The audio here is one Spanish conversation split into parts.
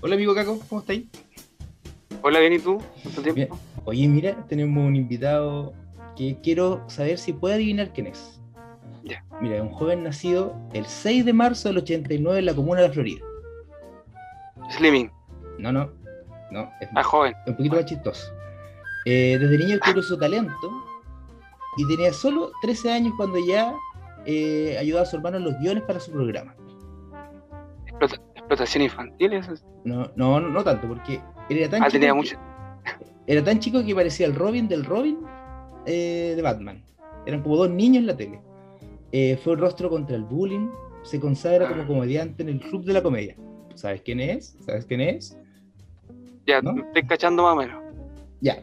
Hola amigo Caco, ¿cómo estáis? Hola, bien, ¿y tú? ¿Cuánto Bien. tiempo? Oye, mira, tenemos un invitado que quiero saber si puede adivinar quién es. Ya. Mira, es un joven nacido el 6 de marzo del 89 en la comuna de Florida. Slimming, No, no, no, es ah, joven. un poquito más chistoso. Eh, desde niño descubrió su talento y tenía solo 13 años cuando ya eh, ayudaba a su hermano en los guiones para su programa. Explota- explotación infantil, eso No, no, no, no tanto, porque era tan Ah, chico tenía que- mucho. Era tan chico que parecía el Robin del Robin eh, de Batman. Eran como dos niños en la tele. Eh, fue el rostro contra el bullying. Se consagra como Ah. comediante en el Club de la Comedia. ¿Sabes quién es? ¿Sabes quién es? Ya, ¿no? estoy cachando más o menos. Ya.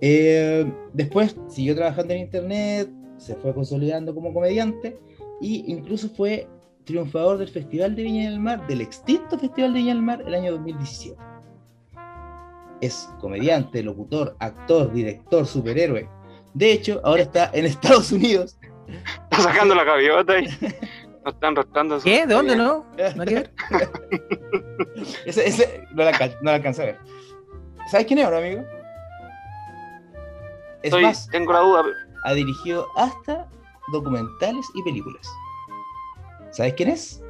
Eh, después siguió trabajando en internet, se fue consolidando como comediante e incluso fue triunfador del Festival de Viña del Mar, del extinto Festival de Viña del Mar, el año 2017. Es comediante, locutor, actor, director, superhéroe. De hecho, ahora está en Estados Unidos. Está sacando la gaviota y nos están rostando. ¿Qué? ¿De dónde no? ¿No hay que ver? Ese, ese no lo alcan- no alcancé a ver. ¿Sabes quién es ahora, amigo? Es Estoy, más, tengo la duda. pero- ha dirigido hasta documentales y películas. ¿Sabes quién es?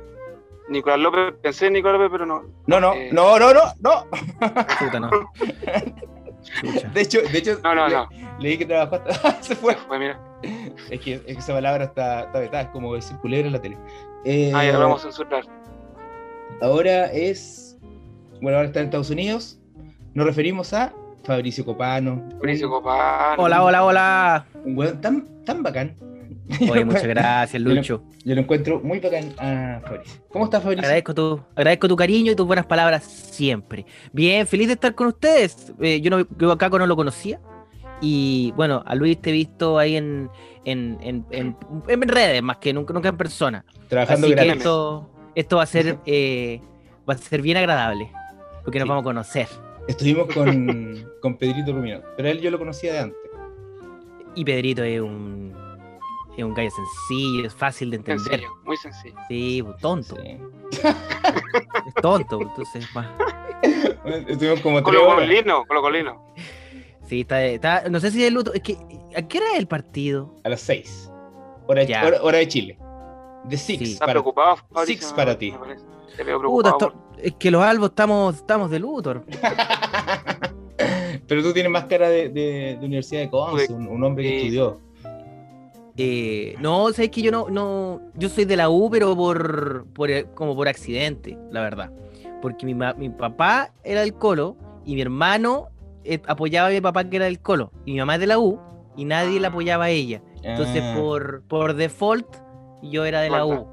Nicolás López, pensé en Nicolás López, pero no. No, no, Eh. no, no, no, no. Puta, no. De hecho, de hecho No, no, le- no. leí que trabajó hasta... Se fue. Pues mira. Es que, es que esa palabra está, está vetada, es como decir culebra en la tele. Eh, Ah, ya lo vamos a censurar. Ahora es... Bueno, ahora está en Estados Unidos. Nos referimos a Fabricio Copano. Mauricio un- Copano. Hola, hola, hola. Un weón tan, tan bacán. Oye, muchas gracias, Lucho. Yo lo encuentro muy bacán a Fabricio. ¿Cómo estás, Fabricio? Agradezco tu, agradezco tu cariño y tus buenas palabras siempre. Bien, feliz de estar con ustedes. Eh, yo, no, yo a Caco no lo conocía. Y bueno, a Luis te he visto ahí en, en, en, en- en redes, más que nunca, nunca en persona. Trabajando Así que esto, esto va a ser eh, va a ser bien agradable. Porque nos vamos a conocer. Estuvimos con, con Pedrito Rumino, pero a él yo lo conocía de antes. Y Pedrito es un, es un gallo sencillo, es fácil de entender. Sencillo, muy sencillo. Sí, tonto. Sí. Es tonto, entonces, más. Estuvimos como tres Colo horas. Colino, Colo Colino. Sí, está, está- no sé si es luto, es que, ¿a qué hora es el partido? A las 6. Hora, hora, hora de Chile. De Six. Sí. ¿Estás para- preocupado, Fabricio? Six para ti. Te veo Puta, es que los albos estamos, estamos de luto. Pero tú tienes más cara de, de- de Universidad de Conce, un, un hombre que Sí. estudió. Eh, no, sabes que yo no, no, yo soy de la U, pero por, por eh, como por accidente, la verdad. Porque mi, mi papá era del Colo y mi hermano eh, apoyaba a mi papá que era del Colo. Y mi mamá es de la U y nadie la apoyaba a ella. Entonces, Ah, por, por default, yo era de la U.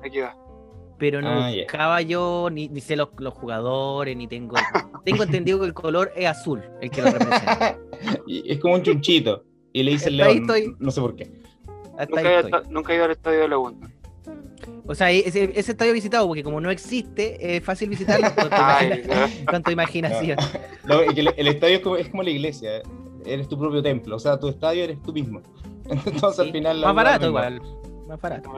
Pero no Ah, buscaba yo, ni, ni sé los, los jugadores, ni tengo. tengo entendido que el color es azul, el que lo representa. es como un chunchito. Y le dice el Hasta ahí león. estoy. No sé por qué. Hasta Nunca ahí he, estoy. ido- nunca he ido al estadio de la. O sea, ese, ese estadio visitado, porque como no existe, es fácil visitarlo con tu, Ay, imagina- con tu imaginación. No, es que el, el estadio es como, es como la iglesia. eh. Eres tu propio templo. O sea, tu estadio eres tú mismo. Entonces al final. Más barato igual. Más barato.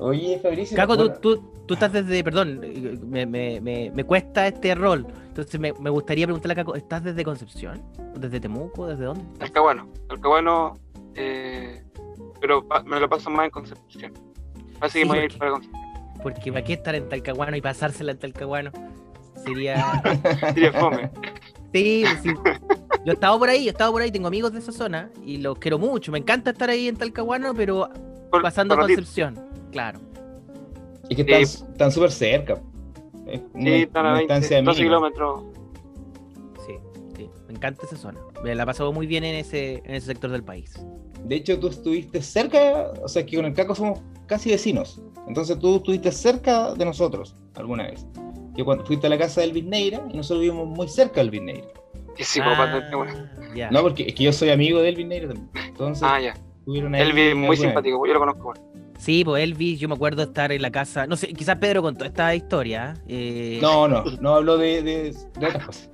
Oye, Fabricio. Caco, tú, tú, tú estás desde. Perdón, me, me, me, me cuesta este rol. Entonces me, me gustaría preguntarle a Caco, ¿estás desde Concepción? ¿Desde Temuco? ¿Desde dónde? Talcahuano. Talcahuano. Eh, pero me lo paso más en Concepción. Así que Sí, voy a ir porque- para Concepción. Porque ¿para qué estar en Talcahuano y pasársela en Talcahuano? Sería. Sería fome. Sí, sí. Yo he estado por ahí, yo he estado por ahí, tengo amigos de esa zona y los quiero mucho. Me encanta estar ahí en Talcahuano, pero Por- pasando a ratito. Concepción. Claro. Es que están Sí. están súper cerca. Es una, Sí, están a una 20, distancia 12 mínima. kilómetros. Sí, sí. Me encanta esa zona. Me la pasado muy bien en ese, en ese sector del país. De hecho, tú estuviste cerca, o sea, que con el Caco somos casi vecinos. Entonces tú estuviste cerca de nosotros alguna vez. Yo cuando fuiste a la casa del Neira y nosotros vivimos muy cerca del Neira. Que psicópata Ah, ya. No, porque es que yo soy amigo del Neira también. Entonces, Ah, ya. tuvieron ahí Elvi es muy simpático, yo lo conozco. Sí, pues Elvis, yo me acuerdo de estar en la casa. No sé, quizás Pedro contó esta historia. eh. No, no, no hablo de, de, de otras cosas.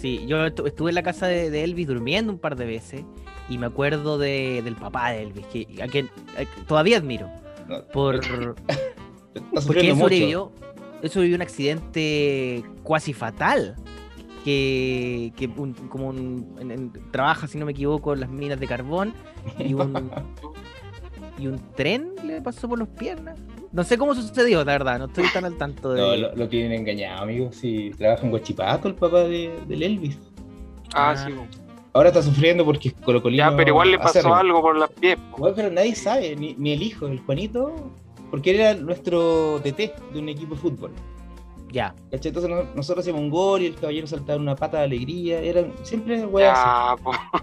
Sí, yo estu- estuve en la casa de, de Elvis durmiendo un par de veces y me acuerdo de, del papá de Elvis, que, a quien a- todavía admiro. Por, porque él sobrevivió. eso vivió un accidente cuasi fatal. Que, que un- como un, en- en- trabaja, si no me equivoco, en las minas de carbón y un, y un tren le pasó por las piernas. No sé cómo sucedió, la verdad, no estoy tan al tanto de. No, lo, lo tienen engañado, amigo. Si trabaja en Guachipato, el papá de, del Elvis. Ah, Ah. sí. Ahora está sufriendo porque es colocolino. Ya, pero igual le pasó acérrimo. algo por las pies. Igual, pero nadie sabe, ni, ni el hijo, el Juanito, porque él era nuestro TT de un equipo de fútbol. Ya. ¿cachai? Entonces no- nosotros hacíamos un gol y el caballero saltaba una pata de alegría, eran siempre weas. Ya.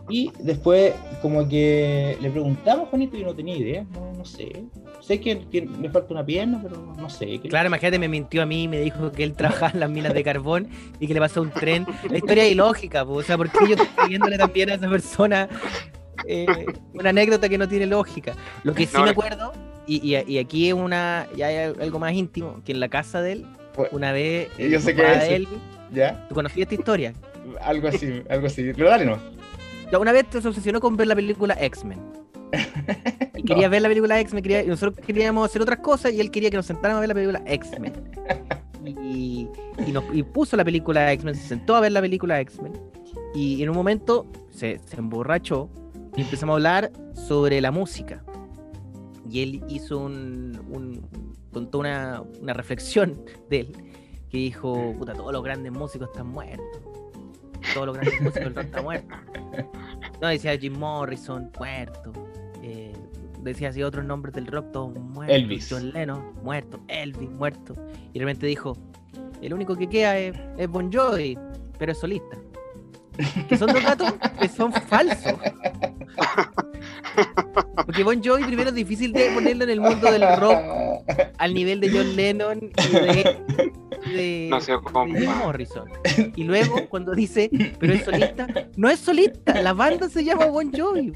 Y después, como que le preguntamos a Juanito y yo no tenía idea, no, no sé. Sé que tiene- le falta una pierna, pero no sé. ¿qué- Claro, imagínate, me mintió a mí, me dijo que él trabajaba en las minas de carbón y que le pasó un tren. La historia es ilógica, po, o sea, ¿por qué yo estoy pidiéndole también a esa persona eh, una anécdota que no tiene lógica? Lo que sí No, me acuerdo, y, y- y aquí es una, ya hay algo más íntimo, que en la casa de él, una vez, Yo el sé qué papá es de eso. Elvis, ¿Ya? ¿tú conocías esta historia? Algo así, algo así. Pero dale no. Ya, Una vez se obsesionó con ver la película X-Men. Y quería ver la película X-Men, quería- y nosotros queríamos hacer otras cosas y él quería que nos sentáramos a ver la película X-Men. Y, y nos- y puso la película X-Men, se sentó a ver la película X-Men. Y en un momento se, se emborrachó y empezamos a hablar sobre la música. Y él hizo un, un- contó una, una reflexión de él que dijo, puta, todos los grandes músicos están muertos. Todos los grandes músicos del rock están muertos. No, decía Jim Morrison, muerto. Eh, decía así otros nombres del rock, todos muertos. Elvis. John Lennon, muerto. Elvis, muerto. Y de repente dijo, el único que queda es, es Bon Jovi, pero es solista. Que son dos datos que son falsos. Porque Bon Jovi primero es difícil de ponerlo en el mundo del rock al nivel de John Lennon y de, No sé cómo. de Morrison. Y luego cuando dice, pero es solista, no es solista, la banda se llama Bon Jovi.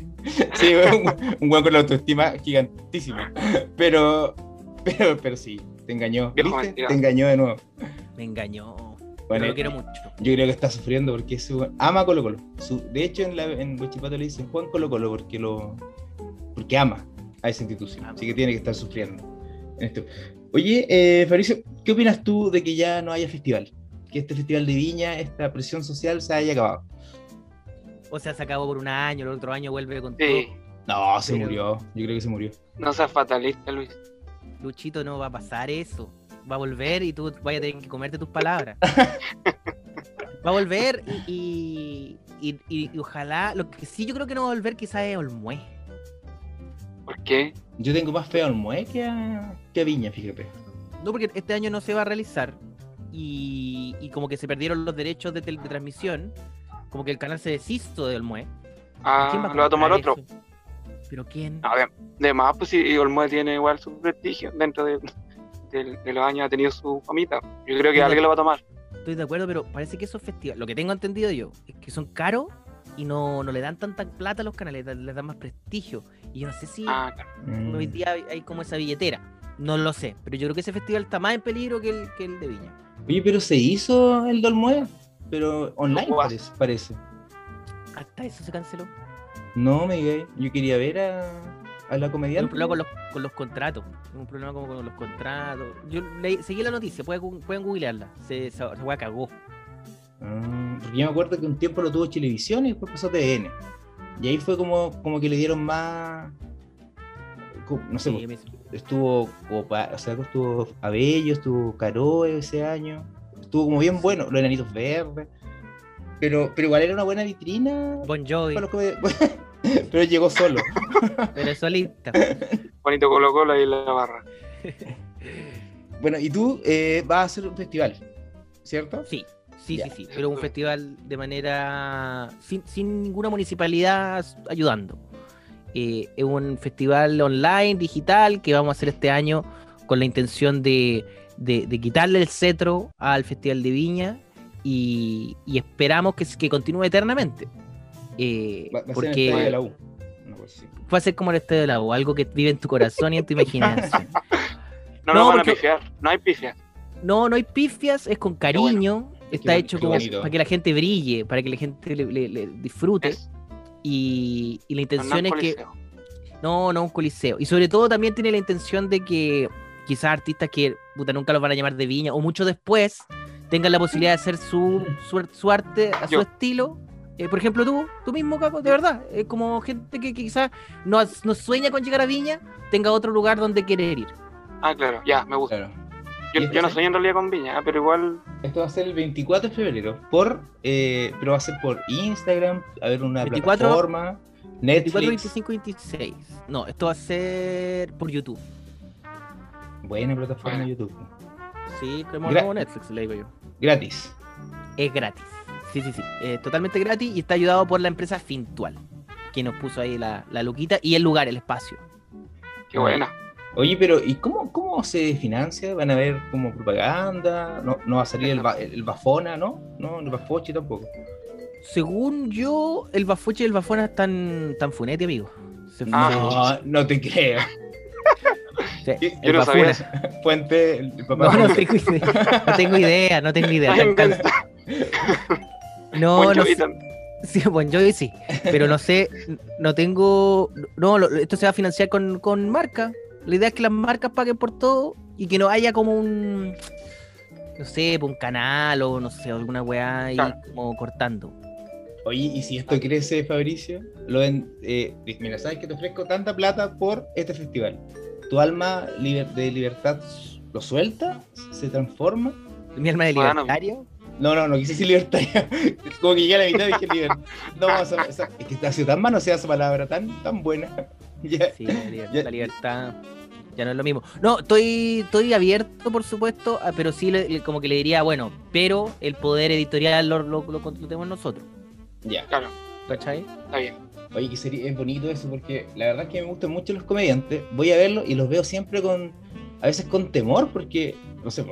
Sí, un, un weón con la autoestima gigantísima. Pero, pero, pero sí, te engañó. ¿Viste? Te engañó de nuevo. Me engañó. Bueno, Pero lo quiero mucho. Yo creo que está sufriendo porque weón ama Colo Colo. Su- de hecho, en, la, en Huachipato le dicen Juan Colo Colo porque lo porque ama a esa institución. Así que tiene que estar sufriendo. en esto. Oye, eh, Fabricio, ¿qué opinas tú de que ya no haya festival? Que este festival de Viña, esta presión social se haya acabado. O sea, se acabó por un año, el otro año vuelve con Sí. No, se Pero- murió. Yo creo que se murió. No seas fatalista, Luis. todo. Luchito, no va a pasar eso. Va a volver y tú vas a tener que comerte tus palabras. Va a volver y, y, y- y ojalá. Lo que sí yo creo que no va a volver quizás es Olmué. ¿Por qué? Yo tengo más fe a Olmué que a, que a Viña, fíjate. No, porque este año no se va a realizar. Y, y como que se perdieron los derechos de, tel- de transmisión. Como que el canal se deshizo de Olmué. Ah, ¿Quién lo va a tomar otro. eso? ¿Pero quién? A ver, de más, pues sí, Olmue tiene igual su prestigio. Dentro de, de- de los años ha tenido su famita. Yo creo que Sí, alguien lo va a tomar. Estoy de acuerdo, pero parece que esos festivales, lo que tengo entendido yo, es que son caros y no, no le dan tanta plata a los canales, les dan más prestigio. Y yo no sé si Ah, claro. Mm. hoy día hay, como esa billetera. No lo sé, pero yo creo que ese festival está más en peligro que el, que el de Viña. Oye, pero se hizo el de Olmué, pero online No parece, parece. Hasta eso se canceló. No, me yo quería ver a, a la Hay un comediante. problema con los, con los contratos. Un problema como con los contratos. Yo leí- seguí la noticia, pueden, pueden googlearla. Se, esa weá cagó. Ah, porque yo me acuerdo que un tiempo lo tuvo Chilevisión y después pasó a TVN. Y ahí fue como, como que le dieron más. No sé, Sí, estuvo Copa, o sea, estuvo Abello, estuvo Caroe ese año. Estuvo como bien bueno, los enanitos verdes. Pero, pero igual era una buena vitrina. Bon Jovi, para los come- pero llegó solo. pero es solista. Bonito Colo Colo ahí en la barra. Bueno, y tú eh, vas a hacer un festival, ¿cierto? Sí, sí, Ya. sí, sí. Pero un festival de manera. sin, sin ninguna municipalidad ayudando. Eh, es un festival online, digital, que vamos a hacer este año con la intención de, de- de quitarle el cetro al Festival de Viña y, y esperamos que, que continúe eternamente. Eh, Va, va a ser el porque estadio de la U. Una cosa así. va a ser como el Estadio de la U, algo que vive en tu corazón y en tu imaginación. No, No, nos van a porque- pifiar. No hay pifias. No, no hay pifias, es con cariño, está Qué hecho qué como para que la gente brille, para que la gente le, le- le disfrute. Es Y, y la no intención es que. No, no un coliseo. Y sobre todo también tiene la intención de que, quizás artistas que puta, nunca los van a llamar de Viña, o mucho después tengan la posibilidad de hacer su, su, su arte a su Yo. estilo. Eh, por ejemplo, tú, tú mismo, Caco, de verdad, es como gente que, que quizás no, no sueña con llegar a Viña, tenga otro lugar donde querer ir. Ah, claro, ya, me gusta. Claro. Yo, ¿Y esto yo no soy en realidad con Viña, pero igual. Esto va a ser el 24 de febrero, por, eh, pero va a ser por Instagram, a ver una 24, plataforma, 24, Netflix. 25, 26. No, esto va a ser por YouTube. Buena plataforma de Bueno. YouTube. Sí, como Gra- Netflix, le digo yo. Gratis. Es gratis. Sí, sí, sí. Es totalmente gratis y está ayudado por la empresa Fintual, que nos puso ahí la, la luquita y el lugar, el espacio. Qué buena. Oye, pero ¿y cómo, cómo se financia? ¿Van a ver como propaganda? ¿No, no va a salir el, ba- el Bafona, no? No, el Bafochi tampoco. Según yo, el Bafoche y el Bafona están tan funete, amigo. Se Ah. No, no te creo. Sí, Yo el no sabía Bafuna. eso. Fuente, el papá. No, no tengo idea. No tengo idea, no tengo idea. No, Bon no Jovi Sí, Bon Jovi sí. Pero no sé, no tengo. No, lo- esto se va a financiar con, con marcas. La idea es que las marcas paguen por todo y que no haya como un. No sé, un canal o no sé, alguna weá ahí Claro. como cortando. Oye, y si esto crece, Fabricio, lo en- eh, mira, sabes que te ofrezco tanta plata por este festival. ¿Tu alma liber- de libertad lo suelta? ¿Se transforma? Mi alma de Bueno. libertario. No, no, no quise decir libertaria. Como que llegué a la mitad y dije libertad. No, esa- esa- es que ha sido tan manoseada esa palabra, tan, tan buena. Ya. Sí, la libertad, Ya- la libertad ya no es lo mismo. No, estoy, estoy abierto, por supuesto, ah, pero sí le- le- como que le diría, bueno, pero el poder editorial lo, lo, lo, lo tenemos nosotros. Ya. Claro, ¿Cachai? está bien. Oye, que sería, es bonito eso porque la verdad es que me gustan mucho los comediantes. Voy a verlos y los veo siempre con, a veces con temor porque, no sé,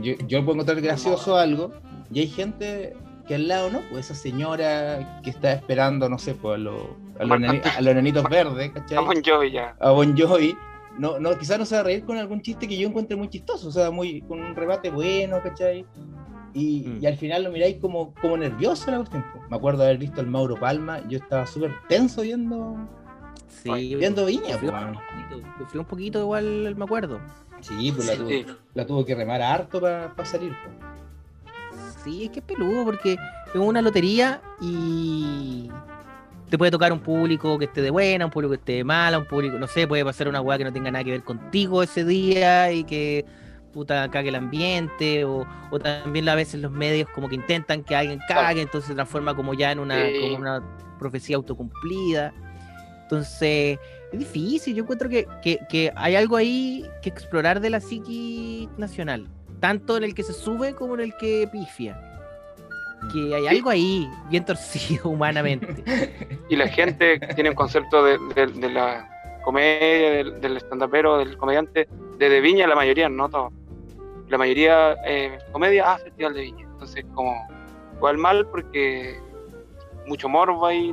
yo, yo puedo encontrar gracioso algo y hay gente que al lado, ¿no? Pues esa señora que está esperando, no sé, pues a, los- a, los, enani- a los enanitos verdes, ¿cachai? A Bon Jovi ya. A Bon Jovi. No, no, quizás no se va a reír con algún chiste que yo encuentre muy chistoso, o sea, muy, con un rebate bueno, ¿cachai? Y, Mm. y al final lo miráis como, como nervioso la cuestión. po. Me acuerdo haber visto al Mauro Palma, yo estaba súper tenso viendo, Sí. viendo Viña. Sufrió po, un poquito, sufrió un poquito igual, me acuerdo. Sí, pues la, Sí, tuvo, sí. la tuvo que remar harto para salir. po. Sí, es que es peludo porque es una lotería y te puede tocar un público que esté de buena, un público que esté de mala, un público, no sé, puede pasar una weá que no tenga nada que ver contigo ese día y que puta cague el ambiente o, o también a veces los medios como que intentan que alguien cague, entonces se transforma como ya en una, Sí. como una profecía autocumplida. Entonces, es difícil, yo encuentro que, que, que hay algo ahí que explorar de la psiqui nacional, tanto en el que se sube como en el que pifia. Que hay algo ahí bien torcido humanamente. Y la gente tiene un concepto de, de- de la comedia, del, del stand-upero, del comediante, de, de Viña, la mayoría, no todo. La mayoría, eh, comedia, ah, Festival de Viña. Entonces, como, igual mal porque mucho morbo ahí.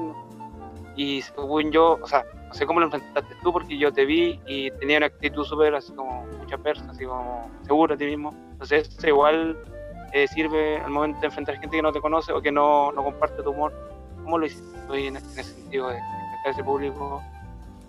Y según yo, o sea, no sé cómo lo enfrentaste tú, porque yo te vi y tenía una actitud súper así como mucha persa, así como seguro de ti mismo. Entonces, eso igual eh, sirve al momento de enfrentar gente que no te conoce o que no, no comparte tu humor. ¿Cómo lo hiciste en, en ese sentido de enfrentar ese público?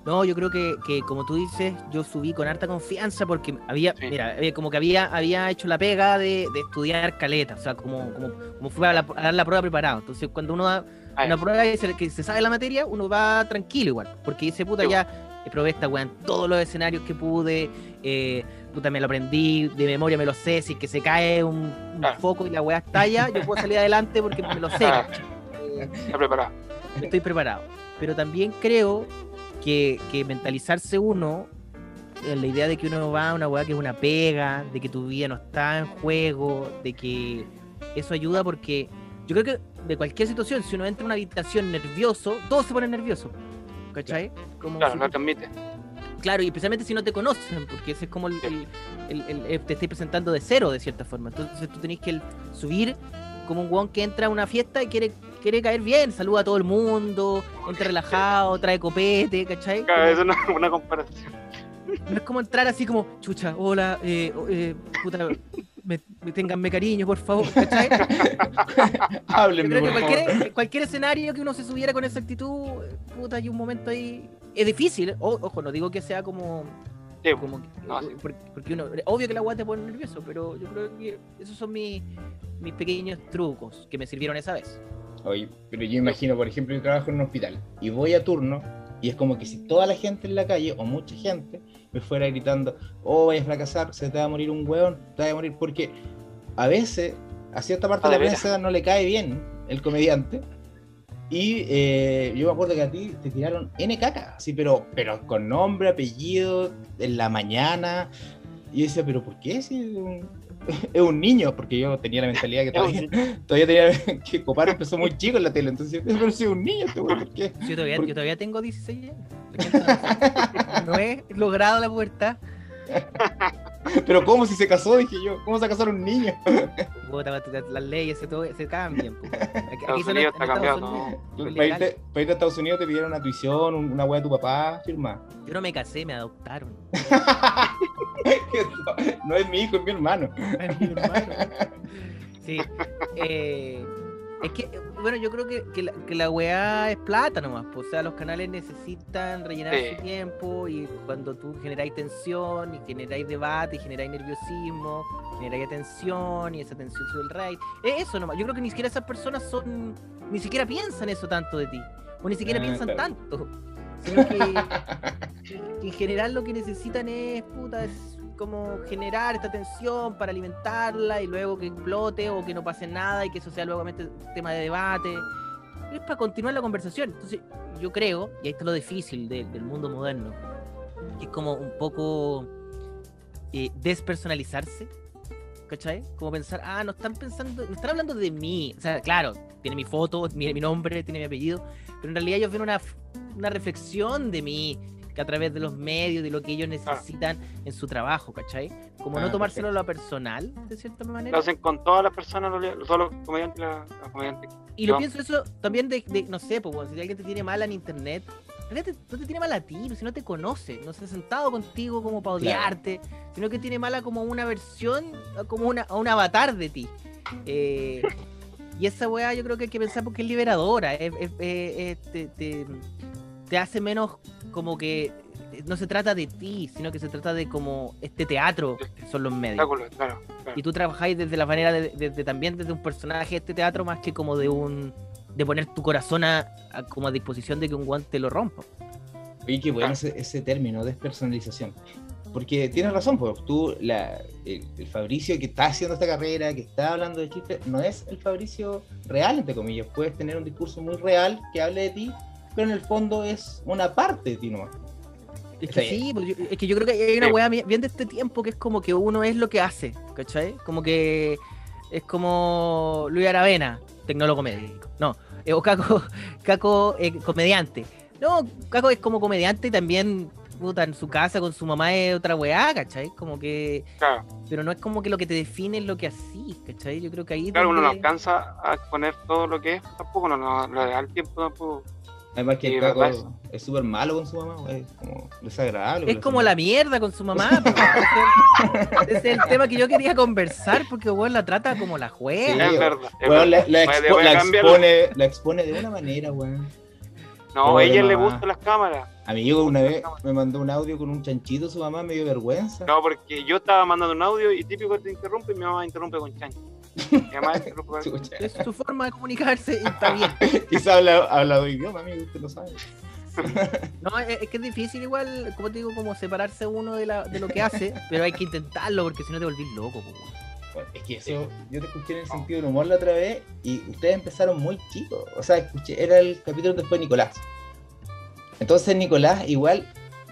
No, yo creo que, que como tú dices, yo subí con harta confianza porque había, Sí. mira, como que había, había hecho la pega de, de estudiar caleta, o sea, como, como, como fue a, la- a dar la prueba preparado. Entonces, cuando uno da Ah, una prueba y se, que se sabe la materia, uno va tranquilo igual, porque dice, puta, Sí, ya probé esta weá en todos los escenarios que pude, eh, puta, me lo aprendí, de memoria me lo sé, si es que se cae un, foco y la weá estalla, yo puedo salir adelante porque me lo sé. Ah. Eh, está preparado. estoy preparado. Pero también creo que, que mentalizarse uno en la idea de que uno va a una weá que es una pega, de que tu vida no está en juego, de que eso ayuda porque yo creo que de cualquier situación, si uno entra en una habitación nervioso, todos se ponen nerviosos. ¿Cachai? Como Claro, si- lo transmite. Claro, y especialmente si no te conocen, porque ese es como el, el- el- el- el- te estoy presentando de cero de cierta forma. Entonces tú tenés que el- subir como un guon que entra a una fiesta y quiere, quiere caer bien, saluda a todo el mundo, entra relajado, trae copete, ¿cachai? Claro, Como- eso no es una comparación. no es como entrar así como, chucha, hola, eh, eh, puta, me, me- ténganme cariño, por favor, ¿cachai? Háblenme, por cualquier, favor. cualquier escenario que uno se subiera con esa actitud, puta, hay un momento ahí. Es difícil, o- ojo, no digo que sea como Sí, Como que- No, sí. por- porque uno, obvio que la agua te pone nervioso, pero yo creo que esos son mis, mis pequeños trucos que me sirvieron esa vez. Oye, pero yo imagino, por ejemplo, yo trabajo en un hospital y voy a turno y es como que si toda la gente en la calle o mucha gente me fuera gritando, oh, vaya a fracasar, se te va a morir un hueón, te va a morir, porque a veces a cierta parte Ah, de la veras. prensa no le cae bien el comediante. Y eh, yo me acuerdo que a ti te tiraron N caca, así, pero, pero con nombre, apellido, en la mañana. Y yo decía, ¿pero por qué? Si es un, es un niño, porque yo tenía la mentalidad que todavía, todavía tenía que Copar empezó muy chico en la tele, entonces yo, pero si es un niño este ¿por qué? Yo todavía, Por- yo todavía tengo 16 años. No he logrado la pubertad. Pero ¿cómo si se casó? Dije yo, ¿cómo se va a casar un niño? Puta, las leyes se, todo- se cambian. Aquí, Estados solo Unidos está Estados cambiado Unidos Para irte, a Estados Unidos te pidieron una tuición, un- una weá de tu papá, firma. Yo no me casé, me adoptaron. no, no es mi hijo, es mi hermano. Es mi hermano. Sí. eh, es que, bueno, yo creo que, que, la, que la weá es plata nomás. po. O sea, los canales necesitan rellenar Sí. su tiempo y cuando tú generáis tensión y generáis debate y generáis nerviosismo, generáis atención y esa tensión sube el rate. Es eso nomás. Yo creo que ni siquiera esas personas son, ni siquiera piensan eso tanto de ti. O ni siquiera Ah, piensan claro. tanto. Sino que, que en general lo que necesitan es, puta, es como generar esta tensión para alimentarla y luego que explote o que no pase nada y que eso sea luego tema de debate. Es para continuar la conversación. Entonces, yo creo, y ahí está lo difícil de- del mundo moderno, que es como un poco eh, despersonalizarse. ¿Cachai? Como pensar, ah, no están pensando, no están hablando de mí. O sea, claro, tiene mi foto, mi, mi nombre, tiene mi apellido, pero en realidad ellos ven una, una reflexión de mí que a través de los medios, de lo que ellos necesitan en su trabajo, ¿cachai? Como no Ah, tomárselo a lo personal, de cierta Lo manera. hacen con todas las personas, todos los comediantes, la- los comediantes. Y lo pienso eso también de, de- no sé, pues, si alguien te tiene mala en internet, te- no te tiene mala a ti, si no te conoce, no se ha sentado contigo como para Claro. odiarte, sino que tiene mala como una versión, como una, un avatar de ti. Eh, y esa weá yo creo que hay que pensar porque es liberadora, es- es- es- es- te, te- te hace menos como que eh, no se trata de ti, sino que se trata de como este teatro que son los medios. Espectáculos, claro. claro. Y tú trabajáis desde la manera de, de- de- también desde un personaje de este teatro más que como de un de poner tu corazón a, a- como a disposición de que un guante lo rompa. Oye, qué bueno ese, ese término, despersonalización. Porque tienes razón, pues tú, la, el, el Fabricio que está haciendo esta carrera, que está hablando de chistes, no es el Fabricio real, entre comillas. Puedes tener un discurso muy real que hable de ti, pero en el fondo es una parte de ti nomás. Es que Sí. sí, pues, yo- es que yo creo que hay una weá bien de este tiempo que es como que uno es lo que hace, ¿cachai? Como que es como Luis Aravena, tecnólogo médico. No, eh, o Caco, Caco eh, comediante. No, Caco es como comediante y también, puta, en su casa con su mamá es otra weá, ¿cachai? Como que Claro, pero no es como que lo que te define es lo que así, ¿cachai? Yo creo que ahí claro, uno no donde- alcanza a exponer todo lo que es, tampoco, no, no, da el tiempo tampoco. Además que Sí, el Caco es súper malo con su mamá, es como desagradable. es como la mierda con su mamá. Ese es el- tema que yo quería conversar porque weón la trata como la Sí, juega. es verdad. es Weón, la, verdad. la a- expo- a expone, la expone de una manera, weón. No, a ella le gustan las cámaras. Amigo, una vez me mandó un audio con un chanchito, su mamá me dio vergüenza. No, porque yo estaba mandando un audio y típico te interrumpe y mi mamá interrumpe con chancho. Es su forma de comunicarse y está bien. Quizá habla, habla de idioma, amigo, usted lo sabe. No, es, que es difícil igual, como te digo, como separarse uno de, la, de lo que hace, pero hay que intentarlo porque si no te volvís loco. Bueno, es que eso, yo te escuché en el sentido del humor la otra vez y ustedes empezaron muy chicos. O sea, escuché, era el capítulo después de Nicolás. Entonces Nicolás, igual,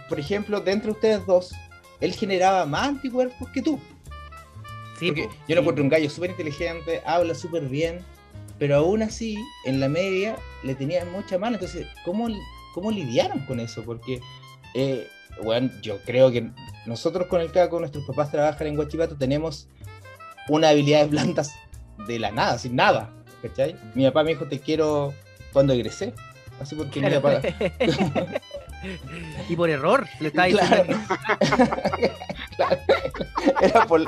por ejemplo, dentro de ustedes dos, él generaba más anticuerpos que tú. Sí, Porque po, yo lo encuentro un gallo súper inteligente, habla súper bien, pero aún así, en la media, le tenían mucha mano. Entonces, ¿cómo, cómo lidiaron con eso? Porque, eh, bueno, yo creo que nosotros con el CACO, nuestros papás trabajan en Guachipato, tenemos una habilidad de plantas de la nada, sin nada. ¿Cachai? Mi papá me dijo, te quiero cuando egresé. Así porque mi Claro. papá... y por error, le estaba diciendo. Claro. Era por...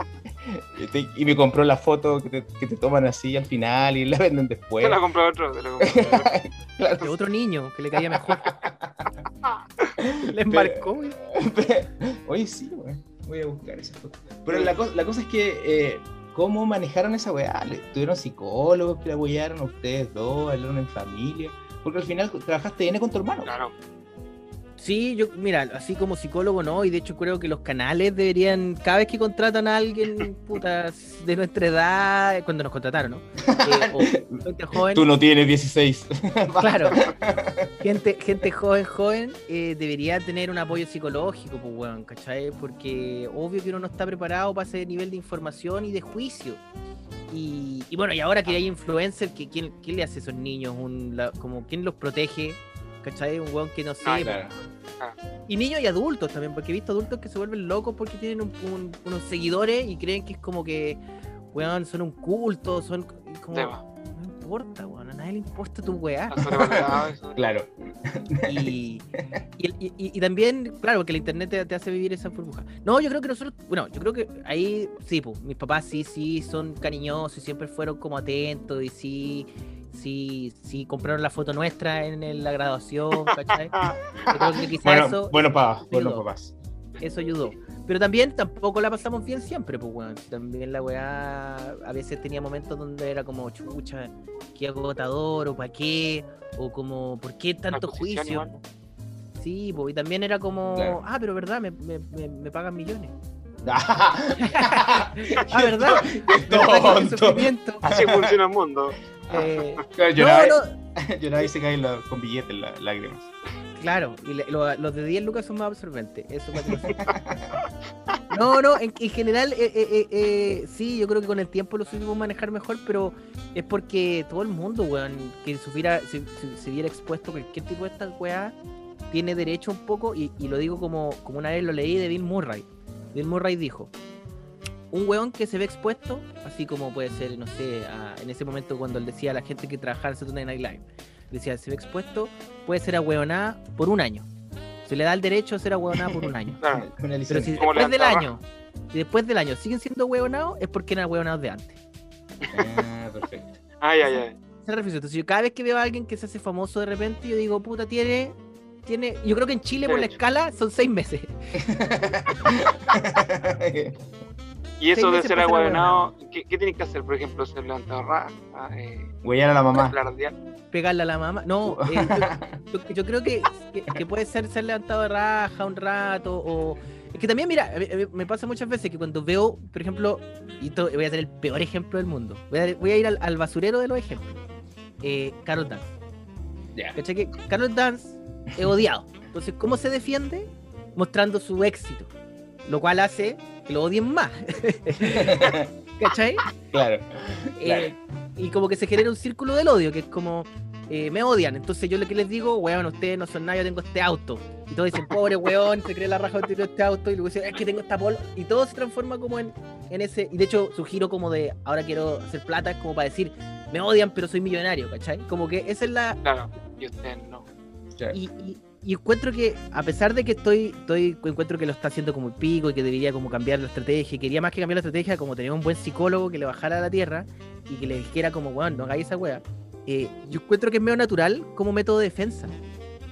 y me compró la foto que te, que te toman así al final y la venden después. Se la compró otro. Se la compró otro. Claro. de otro niño que le caía mejor. Le embarcó, güey. Oye, sí, voy a buscar esa foto. Pero la, co- la cosa es que, eh, ¿cómo manejaron esa weá? ¿Le- ¿Tuvieron psicólogos que la apoyaron a ustedes dos? ¿Hablaron en familia? Porque al final trabajaste bien con tu hermano. Claro. Sí, yo, mira, así como psicólogo no, y de hecho creo que los canales deberían, cada vez que contratan a alguien, puta, de nuestra edad, cuando nos contrataron, ¿no? Eh, o gente joven, Tú no tienes 16. claro, gente, gente joven, joven, eh, debería tener un apoyo psicológico, pues, weón, ¿cachai? Porque obvio que uno no está preparado para ese nivel de información y de juicio. Y, y bueno, y ahora que hay influencers, que, ¿quién, quién le hace a esos niños? Un, la- como, ¿Quién los protege? ¿Cachai? Un weón que no sé, Ah, claro. y niños y adultos también, porque he visto adultos que se vuelven locos porque tienen un- un- unos seguidores y creen que es como que, weón, son un culto, son como, no importa, weón, a nadie le importa tu weá. Claro. Y, y, y- y- y también, claro, porque el internet te, te hace vivir esa burbuja. No, yo creo que nosotros, bueno, yo creo que ahí sí, pues, mis papás sí, sí son cariñosos y siempre fueron como atentos y sí, sí, sí compraron la foto nuestra en, la graduación, ¿cachai? Yo creo que quizá Bueno, eso, bueno, bueno, papás. eso ayudó. Pero también tampoco la pasamos bien siempre, pues, weón. También la weá a veces tenía momentos donde era como, chucha, qué agotador, o para qué, o como, ¿por qué tanto juicio? igual. Sí, pues, y también era como, Claro. ah, pero verdad, me, me, me, me pagan millones. Ah, verdad, tonto. Así funciona el mundo. Eh, Claro, no, lloraba, no, se caen la- con billetes las lágrimas. Claro, y le- lo- los de 10 lucas son más absorbentes. Eso. No, no, en, en general, eh, eh, eh, eh, sí, yo creo que con el tiempo lo supimos manejar mejor, pero es porque todo el mundo, weón, que supiera, se, se- se viera expuesto a cualquier tipo de estas weas, tiene derecho un poco, y, y lo digo como, como una vez lo leí de Bill Murray. Bill Murray dijo, un weón que se ve expuesto, así como puede ser, no sé, a- en ese momento cuando él decía a la gente que trabajaba en Saturday Night Live, decía, se ve expuesto, puede ser ahueonada por un año. Se le da el derecho a ser ahueonada por un año. Claro. Pero si después del año, si después del año siguen siendo hueonados, es porque eran hueonados de antes. Ah, perfecto. Ay, ay, ay. Entonces, yo cada vez que veo a alguien que se hace famoso de repente, yo digo, puta, tiene. Tiene Yo creo que en Chile, por la escala, son seis meses. Y eso de ser aguadenado, ¿qué, ¿qué tienes que hacer? Por ejemplo, ser levantado raja, eh, Huellar a la mamá. Pegarle a la mamá. No, eh, yo, yo- yo creo que, que, que puede ser ser levantado de raja un rato. O. Es que también, mira, me pasa muchas veces que cuando veo, por ejemplo, y esto voy a hacer el peor ejemplo del mundo. Voy a, voy a ir al, al basurero de los ejemplos. Eh, Carol Dance. Que Carol Dance es odiado. Entonces, ¿cómo se defiende? Mostrando su éxito. Lo cual hace que lo odien más. ¿Cachai? Claro. Eh, y como que se genera un círculo del odio, que es como, eh, me odian. Entonces yo lo que les digo, weón, ustedes no son nada, yo tengo este auto. Y todos dicen, pobre weón, se cree la raja de este auto. Y luego dicen, es que tengo esta polo. Y todo se transforma como en, en ese. Y de hecho, su giro como de, ahora quiero hacer plata, es como para decir, me odian, pero soy millonario, ¿cachai? Como que esa es la, Claro, y ustedes no. Y, y- y encuentro que, a pesar de que estoy, estoy, encuentro que lo está haciendo como el pico y que debería como cambiar la estrategia, quería más que cambiar la estrategia, como tener un buen psicólogo que le bajara a la tierra y que le dijera como, weón, no hagáis esa wea. Eh, yo encuentro que es medio natural como método de defensa.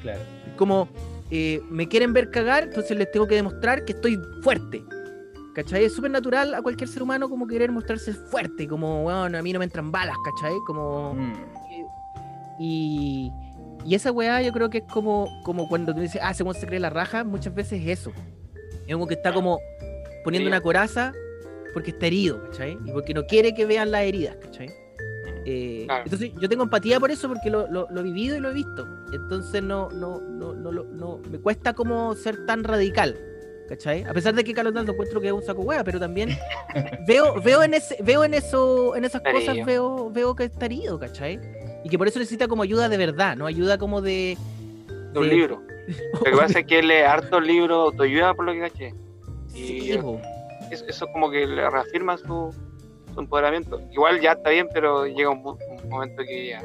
Claro. Como, eh, me quieren ver cagar, entonces les tengo que demostrar que estoy fuerte. ¿Cachai? Es súper natural a cualquier ser humano como querer mostrarse fuerte, como, weón, a mí no me entran balas, ¿cachai? Como... Mm. Y, y esa weá yo creo que es como, como cuando tú dices, ah, según se cree la raja, muchas veces es eso. Es como que está como poniendo una coraza porque está herido, ¿cachai? Y porque no quiere que vean las heridas, ¿cachai? Eh, Claro. Entonces yo tengo empatía por eso porque lo, lo- lo he vivido y lo he visto. Entonces no, no, no, no, no, no- me cuesta como ser tan radical. ¿Cachai? A pesar de que Carlos Dance encuentro que es un saco hueá, pero también veo, veo en ese, veo en eso, en esas cosas, veo, veo que está herido, ¿cachai? Y que por eso necesita como ayuda de verdad, no ayuda como de. De un de- libro. Lo que pasa es que él lee hartos libros autoayuda, por lo que caché. Sí, Y- po. Eso, eso como que le reafirma su, su empoderamiento. Igual ya está bien, pero llega un, mo- un momento que ya.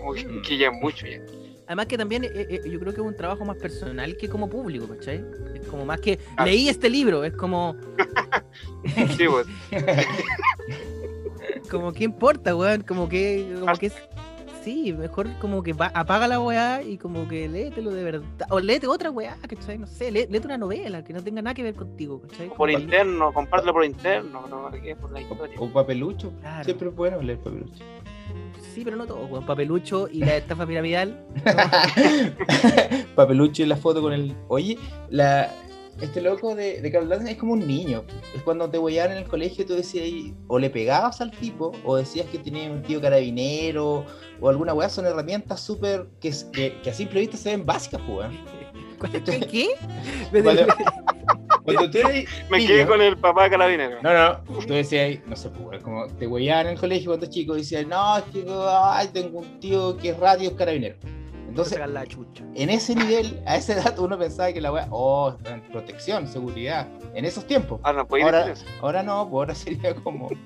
Como que, Mm. que ya es mucho ya. Además que también eh, eh, yo creo que es un trabajo más personal que como público, ¿cachai? Es como más que Ah. leí este libro, es como, Sí, pues. como qué importa, weón, como que, como que es- Sí, mejor como que va- apaga la weá y como que léetelo de verdad. O léete otra weá, ¿cachai? No sé, lé- léete una novela que no tenga nada que ver contigo, ¿cachai? Por Como- interno, compártelo por interno, no por la O, historia. o papelucho. Claro. Siempre es bueno leer papelucho. Sí, pero no todo, weón. Papelucho y la estafa piramidal. papelucho y la foto con el. Oye, la. Este loco de, de Carol es como un niño. Es cuando te huellaban en el colegio, tú decías ahí, o le pegabas al tipo, o decías que tenía un tío carabinero, o alguna weá. Son herramientas súper. Que, es- que, que a simple vista se ven básicas, pues, weón. ¿Qué? Cuando, cuando tú eres Me niño- quedé con el papá carabinero. No, no, tú decías, ahí, no sé, pues, como te huellaban en el colegio cuando chico, decías, no, es que ay, tengo un tío que es radio es carabinero. Entonces, Sacar la chucha. en ese nivel, a esa edad, uno pensaba que la weá, oh, protección, seguridad, en esos tiempos. Ah, no Ahora, ahora no, pues ahora sería como.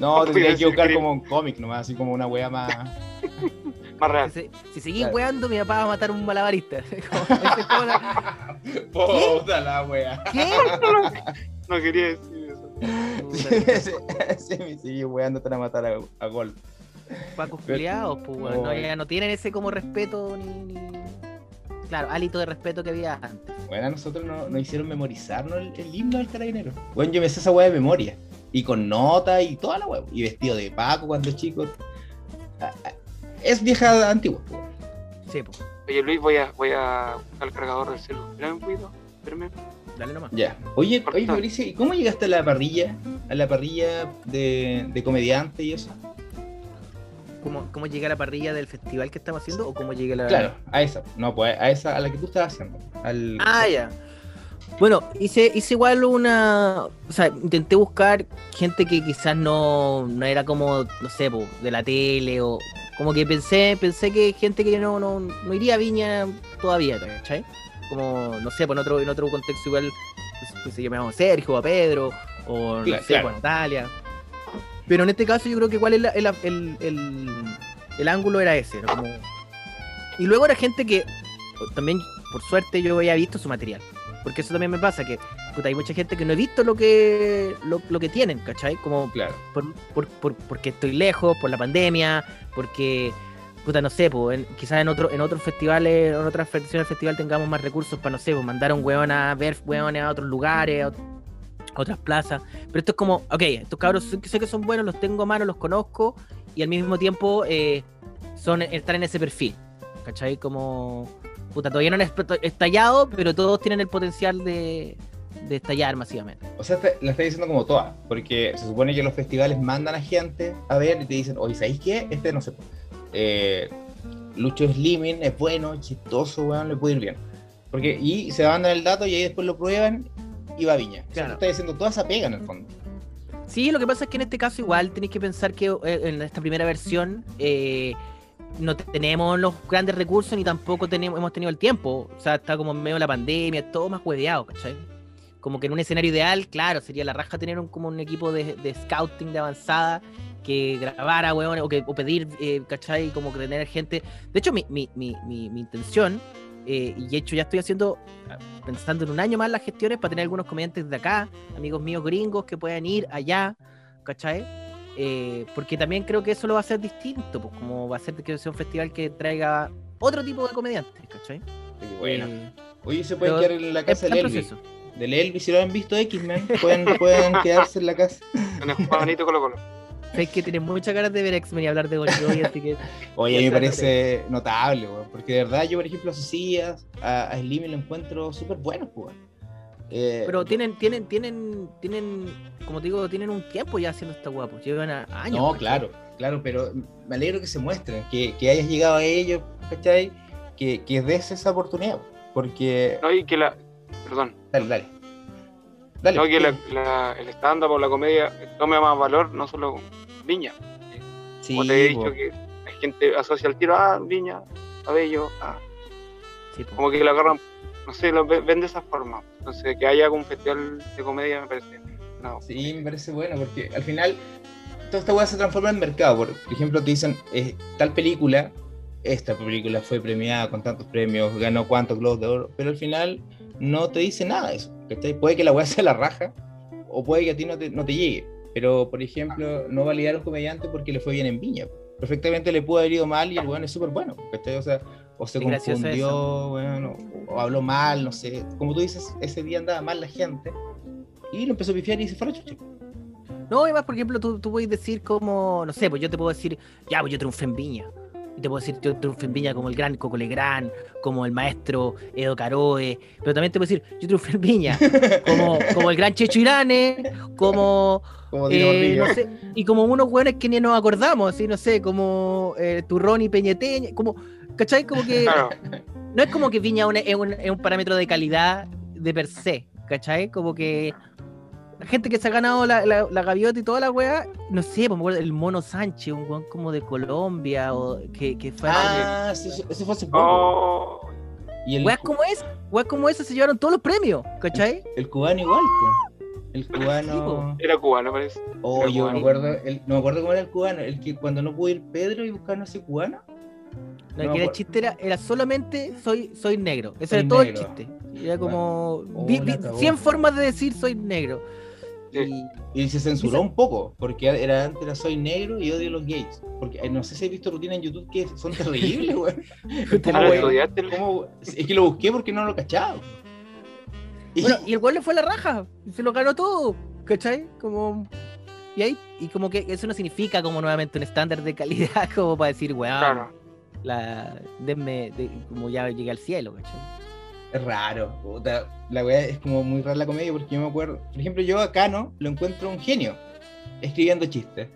No No, tendría que buscar como un cómic nomás, así como una weá más. Más real. Si, se- si seguís Claro. weando, mi papá va a matar a un malabarista. Como- la- Puta la weá. ¿Qué? No quería decir eso. Sí, me sigue weando, te van a matar a, a gol. Pacos culiados, pues, weón. No, ya no tienen ese como respeto ni, ni- Claro, hálito de respeto que había antes. Bueno, a nosotros nos, nos hicieron memorizarnos el, el himno del carabinero. Bueno, yo me sé esa weá de memoria. Y con nota y toda la weá. Y vestido de Paco cuando chico. Ah, ah, Es vieja antigua. pues. Sí, pues. Oye, Luis, voy a, voy a buscar el cargador del celular. Espérame un poquito. Espérame. Dale nomás. Ya. Oye, oye. Mauricio, ¿y cómo llegaste a la parrilla? A la parrilla de, de comediante y eso. ¿Cómo, ¿Cómo llegué a la parrilla del festival que estamos haciendo o cómo llegué a la. Claro, a esa. No, pues a esa, a la que tú estabas haciendo. Al... Ah, ya. Bueno, hice, hice igual una. O sea, intenté buscar gente que quizás no, no era como, no sé, po, de la tele o. Como que pensé, pensé que gente que no, no, no iría a Viña todavía, ¿cachai? Como, no sé, pues en otro, en otro contexto igual, pues, pues, se llamaba Sergio, a Pedro, o no sé, claro. pues, Natalia. Pero en este caso yo creo que igual el, el, el, el- ángulo era ese, era como... Y luego era gente que también, por suerte, yo había visto su material. Porque eso también me pasa, que puta, hay mucha gente que no he visto lo que lo, lo que tienen, ¿cachai? Como Claro. por, por- por- porque estoy lejos, por la pandemia, porque, puta, no sé, pues, en- quizás en otro, en otros festivales, en otras versiones del festival tengamos más recursos para, no sé, pues, mandar a un weón a ver weones a otros lugares, a, otras plazas. Pero esto es como, ok, estos cabros sé que- son buenos, los tengo a mano, los conozco, y al mismo tiempo eh, son están en ese perfil, ¿cachai? Como, puta, todavía no han estallado, pero todos tienen el potencial de, estallar masivamente. O sea, te- la estoy diciendo como toda, porque se supone que los festivales mandan a gente a ver y te dicen, oye, ¿sabéis qué? Este no sé. Eh, Lucho Slimming es bueno, chistoso, weón, le puede ir bien. Porque, y se mandan el dato y ahí después lo prueban y Viña. O sea, Claro. tú estás diciendo toda esa pega en el fondo. Sí, lo que pasa es que en este caso igual tenéis que pensar que eh, en esta primera versión eh, no te- tenemos los grandes recursos ni tampoco tenemos, hemos tenido el tiempo. O sea, está como en medio de la pandemia, todo más hueveado, ¿cachai? Como que en un escenario ideal, claro, sería la raja tener un, como un equipo de, de scouting de avanzada que grabara, weón, o, que, o pedir, eh, ¿cachai? Como que tener gente. De hecho, mi, mi, mi, mi, mi intención, eh, y de hecho ya estoy haciendo, ah, pensando en un año más las gestiones para tener algunos comediantes de acá, amigos míos gringos que puedan ir allá, ¿cachai? Eh, porque también creo que eso lo va a hacer distinto, pues como va a ser que sea un festival que traiga otro tipo de comediantes, ¿cachai? Bueno. Eh, Oye, se pueden pero quedar en la casa del Elvis. proceso. Del Elvis, si lo han visto X-Men, pueden, pueden quedarse en la casa. En el Juanito Colo Colo. Sabes que tienes muchas ganas de ver X-Men y hablar de Jovi, así que Oye, a mí me parece notable, weón, porque de verdad yo, por ejemplo, a a, a Slim lo encuentro súper bueno, weón. Eh, Pero tienen, tienen, tienen, tienen, como te digo, tienen un tiempo ya haciendo esta guapo. Llevan a- años. No, ¿cachai? claro, claro, pero me alegro que se muestren, que, que hayas llegado a ellos, ¿cachai? Que, que des esa oportunidad, porque... No, y que la. Perdón. Dale, dale. Dale. No, que la, la- el stand-up o la comedia tome más valor, no solo Viña. Sí, Como te he dicho, que hay gente asocia el tiro a Viña, a Bello, a- Sí, como que lo agarran, no sé, lo ve- ven de esa forma. Entonces, que haya algún festival de comedia me parece. No, Sí, me parece bueno, porque al final toda esta weá se transforma en mercado. Por por ejemplo, te dicen, eh, tal película, esta película fue premiada con tantos premios, ganó cuántos globos de oro, pero al final no te dice nada de eso. ¿Cachai? Puede que la weá sea la raja, o puede que a ti no te, no te llegue. Pero, por ejemplo, no validar a un comediante porque le fue bien en Viña. perfectamente le pudo haber ido mal y el weón es súper bueno, ¿cachai? O sea, o se confundió, o habló mal, no sé. Como tú dices, ese día andaba mal la gente y lo empezó a pifiar y se fue a la chucha. No, y más, por ejemplo, tú, tú puedes decir como, no sé, pues yo te puedo decir, ya, pues yo triunfé en Viña. Y te puedo decir, yo triunfé en Viña como el gran Coco Legrand, como el maestro Edo Caroe, pero también te puedo decir, yo triunfé en Viña, como, como el gran Checho Irane, como, Como eh, Gordillo. no sé, y como unos buenos que ni nos acordamos, así, no sé, como eh, Turrón y Peñeteña, como, ¿cachai? Como que Claro. no es como que Viña es, un, es un parámetro de calidad de per se, ¿cachai? Como que gente que se ha ganado la, la, la gaviota y toda la weá, no sé, pues me acuerdo el Mono Sánchez, un weón como de Colombia, o que, que fue... Ah, sí, eso fue hace poco. Oh, Y el, Weas como es, weas como esa se llevaron todos los premios, ¿cachai? el cubano igual, po. El cubano. era cubano, parece. Oh, yo me acuerdo, el- no me acuerdo cómo era el cubano, el que cuando no pudo ir Pedro y buscar no sé cubano. No, No, que era el pues- chiste era, era solamente soy, soy negro. Ese Soy era todo negro. el chiste. Era como Oh, vi- la vi- cagó. 100 formas de decir soy negro. Sí. Y Y se censuró un poco, porque era antes era soy negro y odio a los gays. Porque eh, no sé si has visto rutina en YouTube que son terribles, güey. Puta ¿Cómo, Ahora güey. güey? Es que lo busqué porque no lo cachaba. Y, Bueno, y el weón le fue a la raja, y se lo ganó todo, ¿cachai? Como. Y ahí, y como que eso no significa como nuevamente un estándar de calidad, como para decir, weón, Claro. la, denme, de- como ya llegué al cielo, ¿cachai? Es raro. puta, la weá es como muy rara la comedia porque yo me acuerdo. Por ejemplo, yo acá no lo encuentro un genio escribiendo chistes.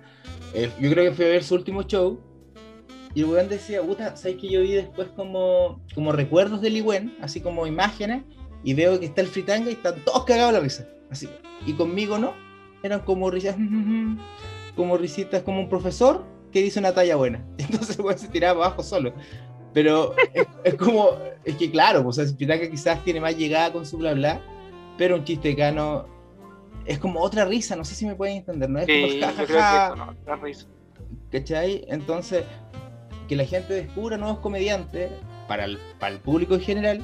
Eh, yo creo que fui a ver su último show y el weón decía, puta, ¿sabes que yo vi después como, como recuerdos de Ligüen, así como imágenes, y veo que está el fritanga y están todos cagados la risa. Así. Y conmigo no, eran como risas, como risitas, como un profesor que dice una talla buena. Entonces el weón se tiraba abajo solo. Pero es, es como, es que claro, pues, o sea, quizás tiene más llegada con su bla bla, pero un chiste cano es como otra risa, no sé si me pueden entender, ¿no? Es Sí, como yo ja, no, risa. ¿cachai? Entonces, que la gente descubra nuevos comediantes para el, para el público en general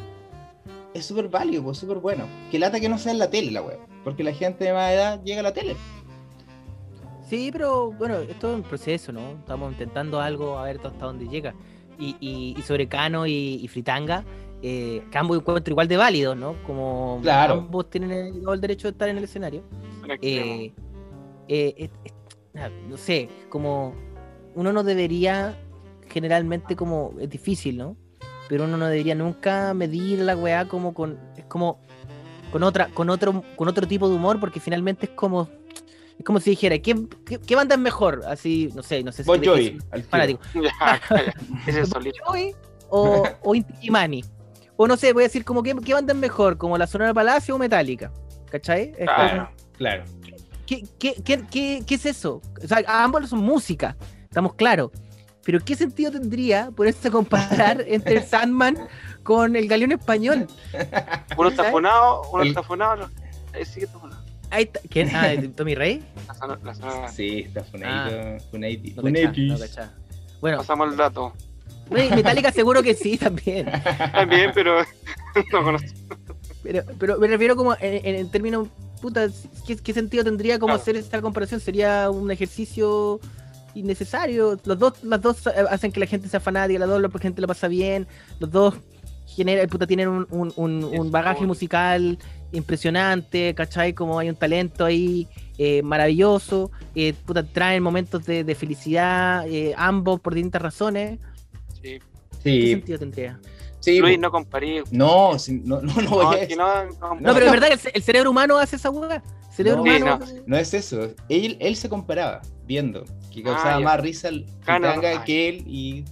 es súper válido, pues súper bueno. Que lata que no sea en la tele la web, porque la gente de más edad llega a la tele. Sí, pero bueno, esto es un proceso, ¿no? Estamos intentando algo, a ver hasta dónde llega. Y, y, y sobre Cano y, y Fritanga, eh, que ambos encuentro igual de válidos, ¿no? Como Claro. ambos tienen el, todo el derecho de estar en el escenario. Eh, eh, es- es- nada, no sé, como uno no debería, generalmente como, es difícil, ¿no? Pero uno no debería nunca medir la weá como con, es como con otra, con otro, con otro tipo de humor, porque finalmente es como, es como si dijera, ¿qué, qué, qué banda es mejor? Así, no sé, no sé si Bon Jovi, fanático. Ese es solito. Jovi o, o Inti. O no sé, voy a decir como ¿qué, qué banda es mejor, como la Sonora Palacio o Metallica. ¿Cachai? Es como- Claro. Claro. ¿Qué, qué, qué, qué, qué es eso? O sea, ambos son música, estamos claros. Pero ¿qué sentido tendría ponerse a comparar entre el Sandman con el Galeón Español? Uno funado, uno El- está funado, lo- ahí está. ¿Quién? Ah, ¿Tommy Rey? La zona- la zona- Sí, está funadito. No no funadito. cachá. Bueno, Pasamos el dato. Metallica seguro que sí también. También, pero no conozco. Pero, pero me refiero como en, en- términos, puta, ¿qué, qué sentido tendría como Claro. hacer esta comparación? Sería un ejercicio innecesario. Los dos, las dos hacen que la gente sea fanática, las dos la gente la pasa bien, los dos genera, puta, tienen un, un- un- un bagaje musical impresionante, ¿cachai? Como hay un talento ahí eh, maravilloso, eh, puta, traen momentos de, de felicidad, eh, ambos por distintas razones. Sí. ¿Qué Sí, sentido tendría? sí. Luis, po. no comparé. No, no, no, no voy No, a es que no, no, No, pero es verdad que el, ce- el cerebro humano hace esa hueá. El cerebro No. Sí, humano. No es eso. Él, él se comparaba viendo que causaba Ah, más risa el ah. que él y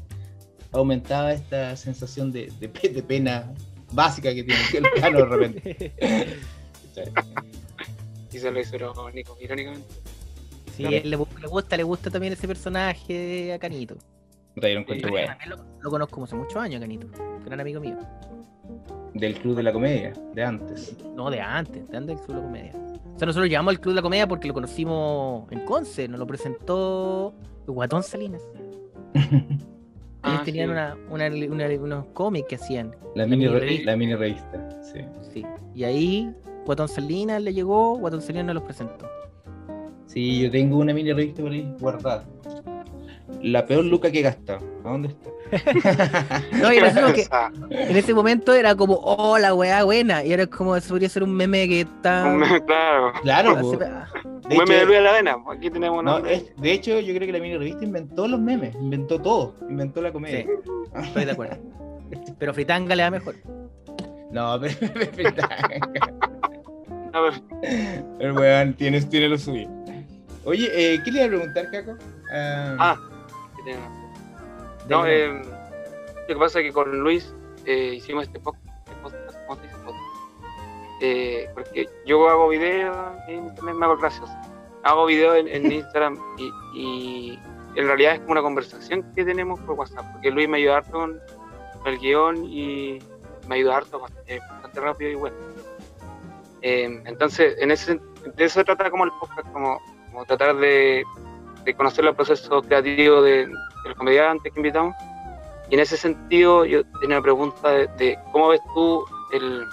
aumentaba esta sensación de, de, de pena básica que tiene el cano de repente. Y se lo hizo irónico, irónicamente. Sí, a él le, le gusta, le gusta también ese personaje a Canito. Yo lo Sí. lo, lo conozco como hace muchos años, Canito. Gran amigo mío. Del club de la comedia, de antes. No, de antes, de antes del Club de la Comedia. O sea, nosotros llamamos al Club de la Comedia porque lo conocimos en Conce, nos lo presentó Guatón Salinas. Ah, Ellos tenían sí. una, una- una- unos cómics que hacían. La mini, mini re- revista. la mini revista, sí. Sí. Y ahí Guatón Salinas le llegó, Guatón Salinas nos los presentó. Sí, yo tengo una mini revista por ahí guardada. la peor luca que he gastado. ¿A dónde está? No, y que en ese momento era como, oh, la weá buena. Y ahora es como, eso podría ser un meme que está. Un meme, claro. Claro. De Un De meme de hecho, Luis de la Avena. Aquí tenemos no, nombre. es- de hecho, yo creo que la mini revista inventó los memes, inventó todo, inventó la comedia. Estoy de acuerdo. Pero Fritanga le da mejor. No, pero, A ver, el weón tiene, tiene lo suyo. Oye, eh, ¿qué le iba a preguntar, Caco? Ah, Ah, tenemos. No, eh, lo que pasa es que con Luis eh, hicimos este podcast, este podcast, ¿cómo se dice? Eh, porque yo hago videos en internet, me hago gracioso. Hago videos en, en Instagram y, y en realidad es como una conversación que tenemos por WhatsApp, porque Luis me ayuda harto con el guion y me ayuda harto bastante, bastante rápido y bueno. Eh, entonces, en ese, de eso se trata como el podcast, como, como tratar de, de conocer el proceso creativo de, de los comediantes que invitamos. Y en ese sentido, yo tenía una pregunta de, de cómo ves tú el,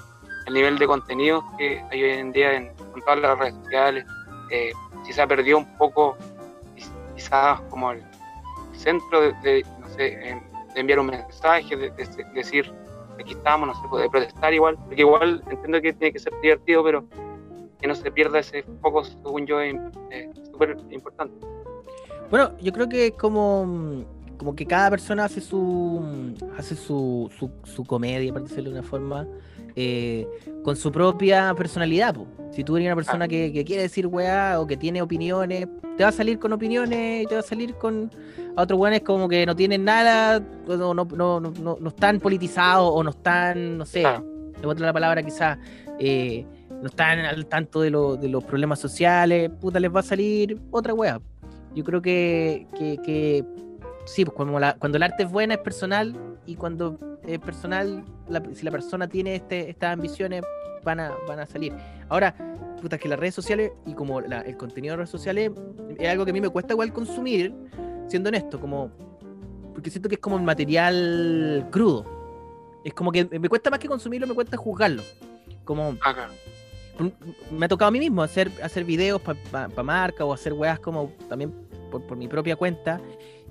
el nivel de contenido que hay hoy en día en, con todas las redes sociales. Eh, ha perdido un poco, quiz- quizás como el centro de, de, no sé, en- de enviar un mensaje, de, de- de decir aquí estamos, no sé, de protestar igual, porque igual entiendo que tiene que ser divertido, pero que no se pierda ese foco, según yo, es es súper importante. Bueno, yo creo que es como, como que cada persona hace su hace su, su, su comedia, por decirlo de una forma, eh, con su propia personalidad. po. Si tú eres una persona que, que quiere decir weá o que tiene opiniones, te va a salir con opiniones y te va a salir con a otros weones como que no tienen nada, no, no, no, no, están politizados o no están, no sé, de otra la palabra quizás, eh, no están al tanto de, lo- de los problemas sociales, puta, les va a salir otra weá. Yo creo que, que, que sí, pues cuando, la- cuando el arte es buena es personal y cuando es personal, la- si la persona tiene este, estas ambiciones, van a, van a salir. Ahora, puta, que las redes sociales y como la- el contenido de redes sociales es algo que a mí me cuesta igual consumir, siendo honesto, como porque siento que es como el material crudo. Es como que me cuesta más que consumirlo, me cuesta juzgarlo. Como Ah, me ha tocado a mí mismo hacer, hacer videos para marca o hacer weas como también por, por mi propia cuenta.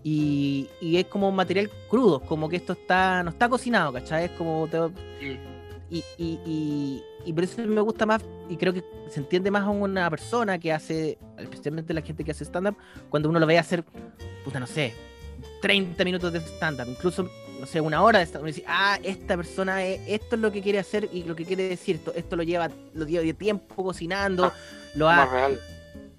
Y, y es como material crudo, como que esto está no está cocinado, ¿cachai? Es como... te- Sí. y, y, y, y por eso me gusta más y creo que se entiende más a una persona que hace, especialmente la gente que hace stand-up, cuando uno lo ve hacer, puta, no sé, 30 minutos de stand-up, incluso, no sé, una hora de stand-up, y dice, ah, esta persona, es, esto es lo que quiere hacer y lo que quiere decir, esto, esto lo lleva, lo lleva tiempo cocinando, Ah, lo ha, real.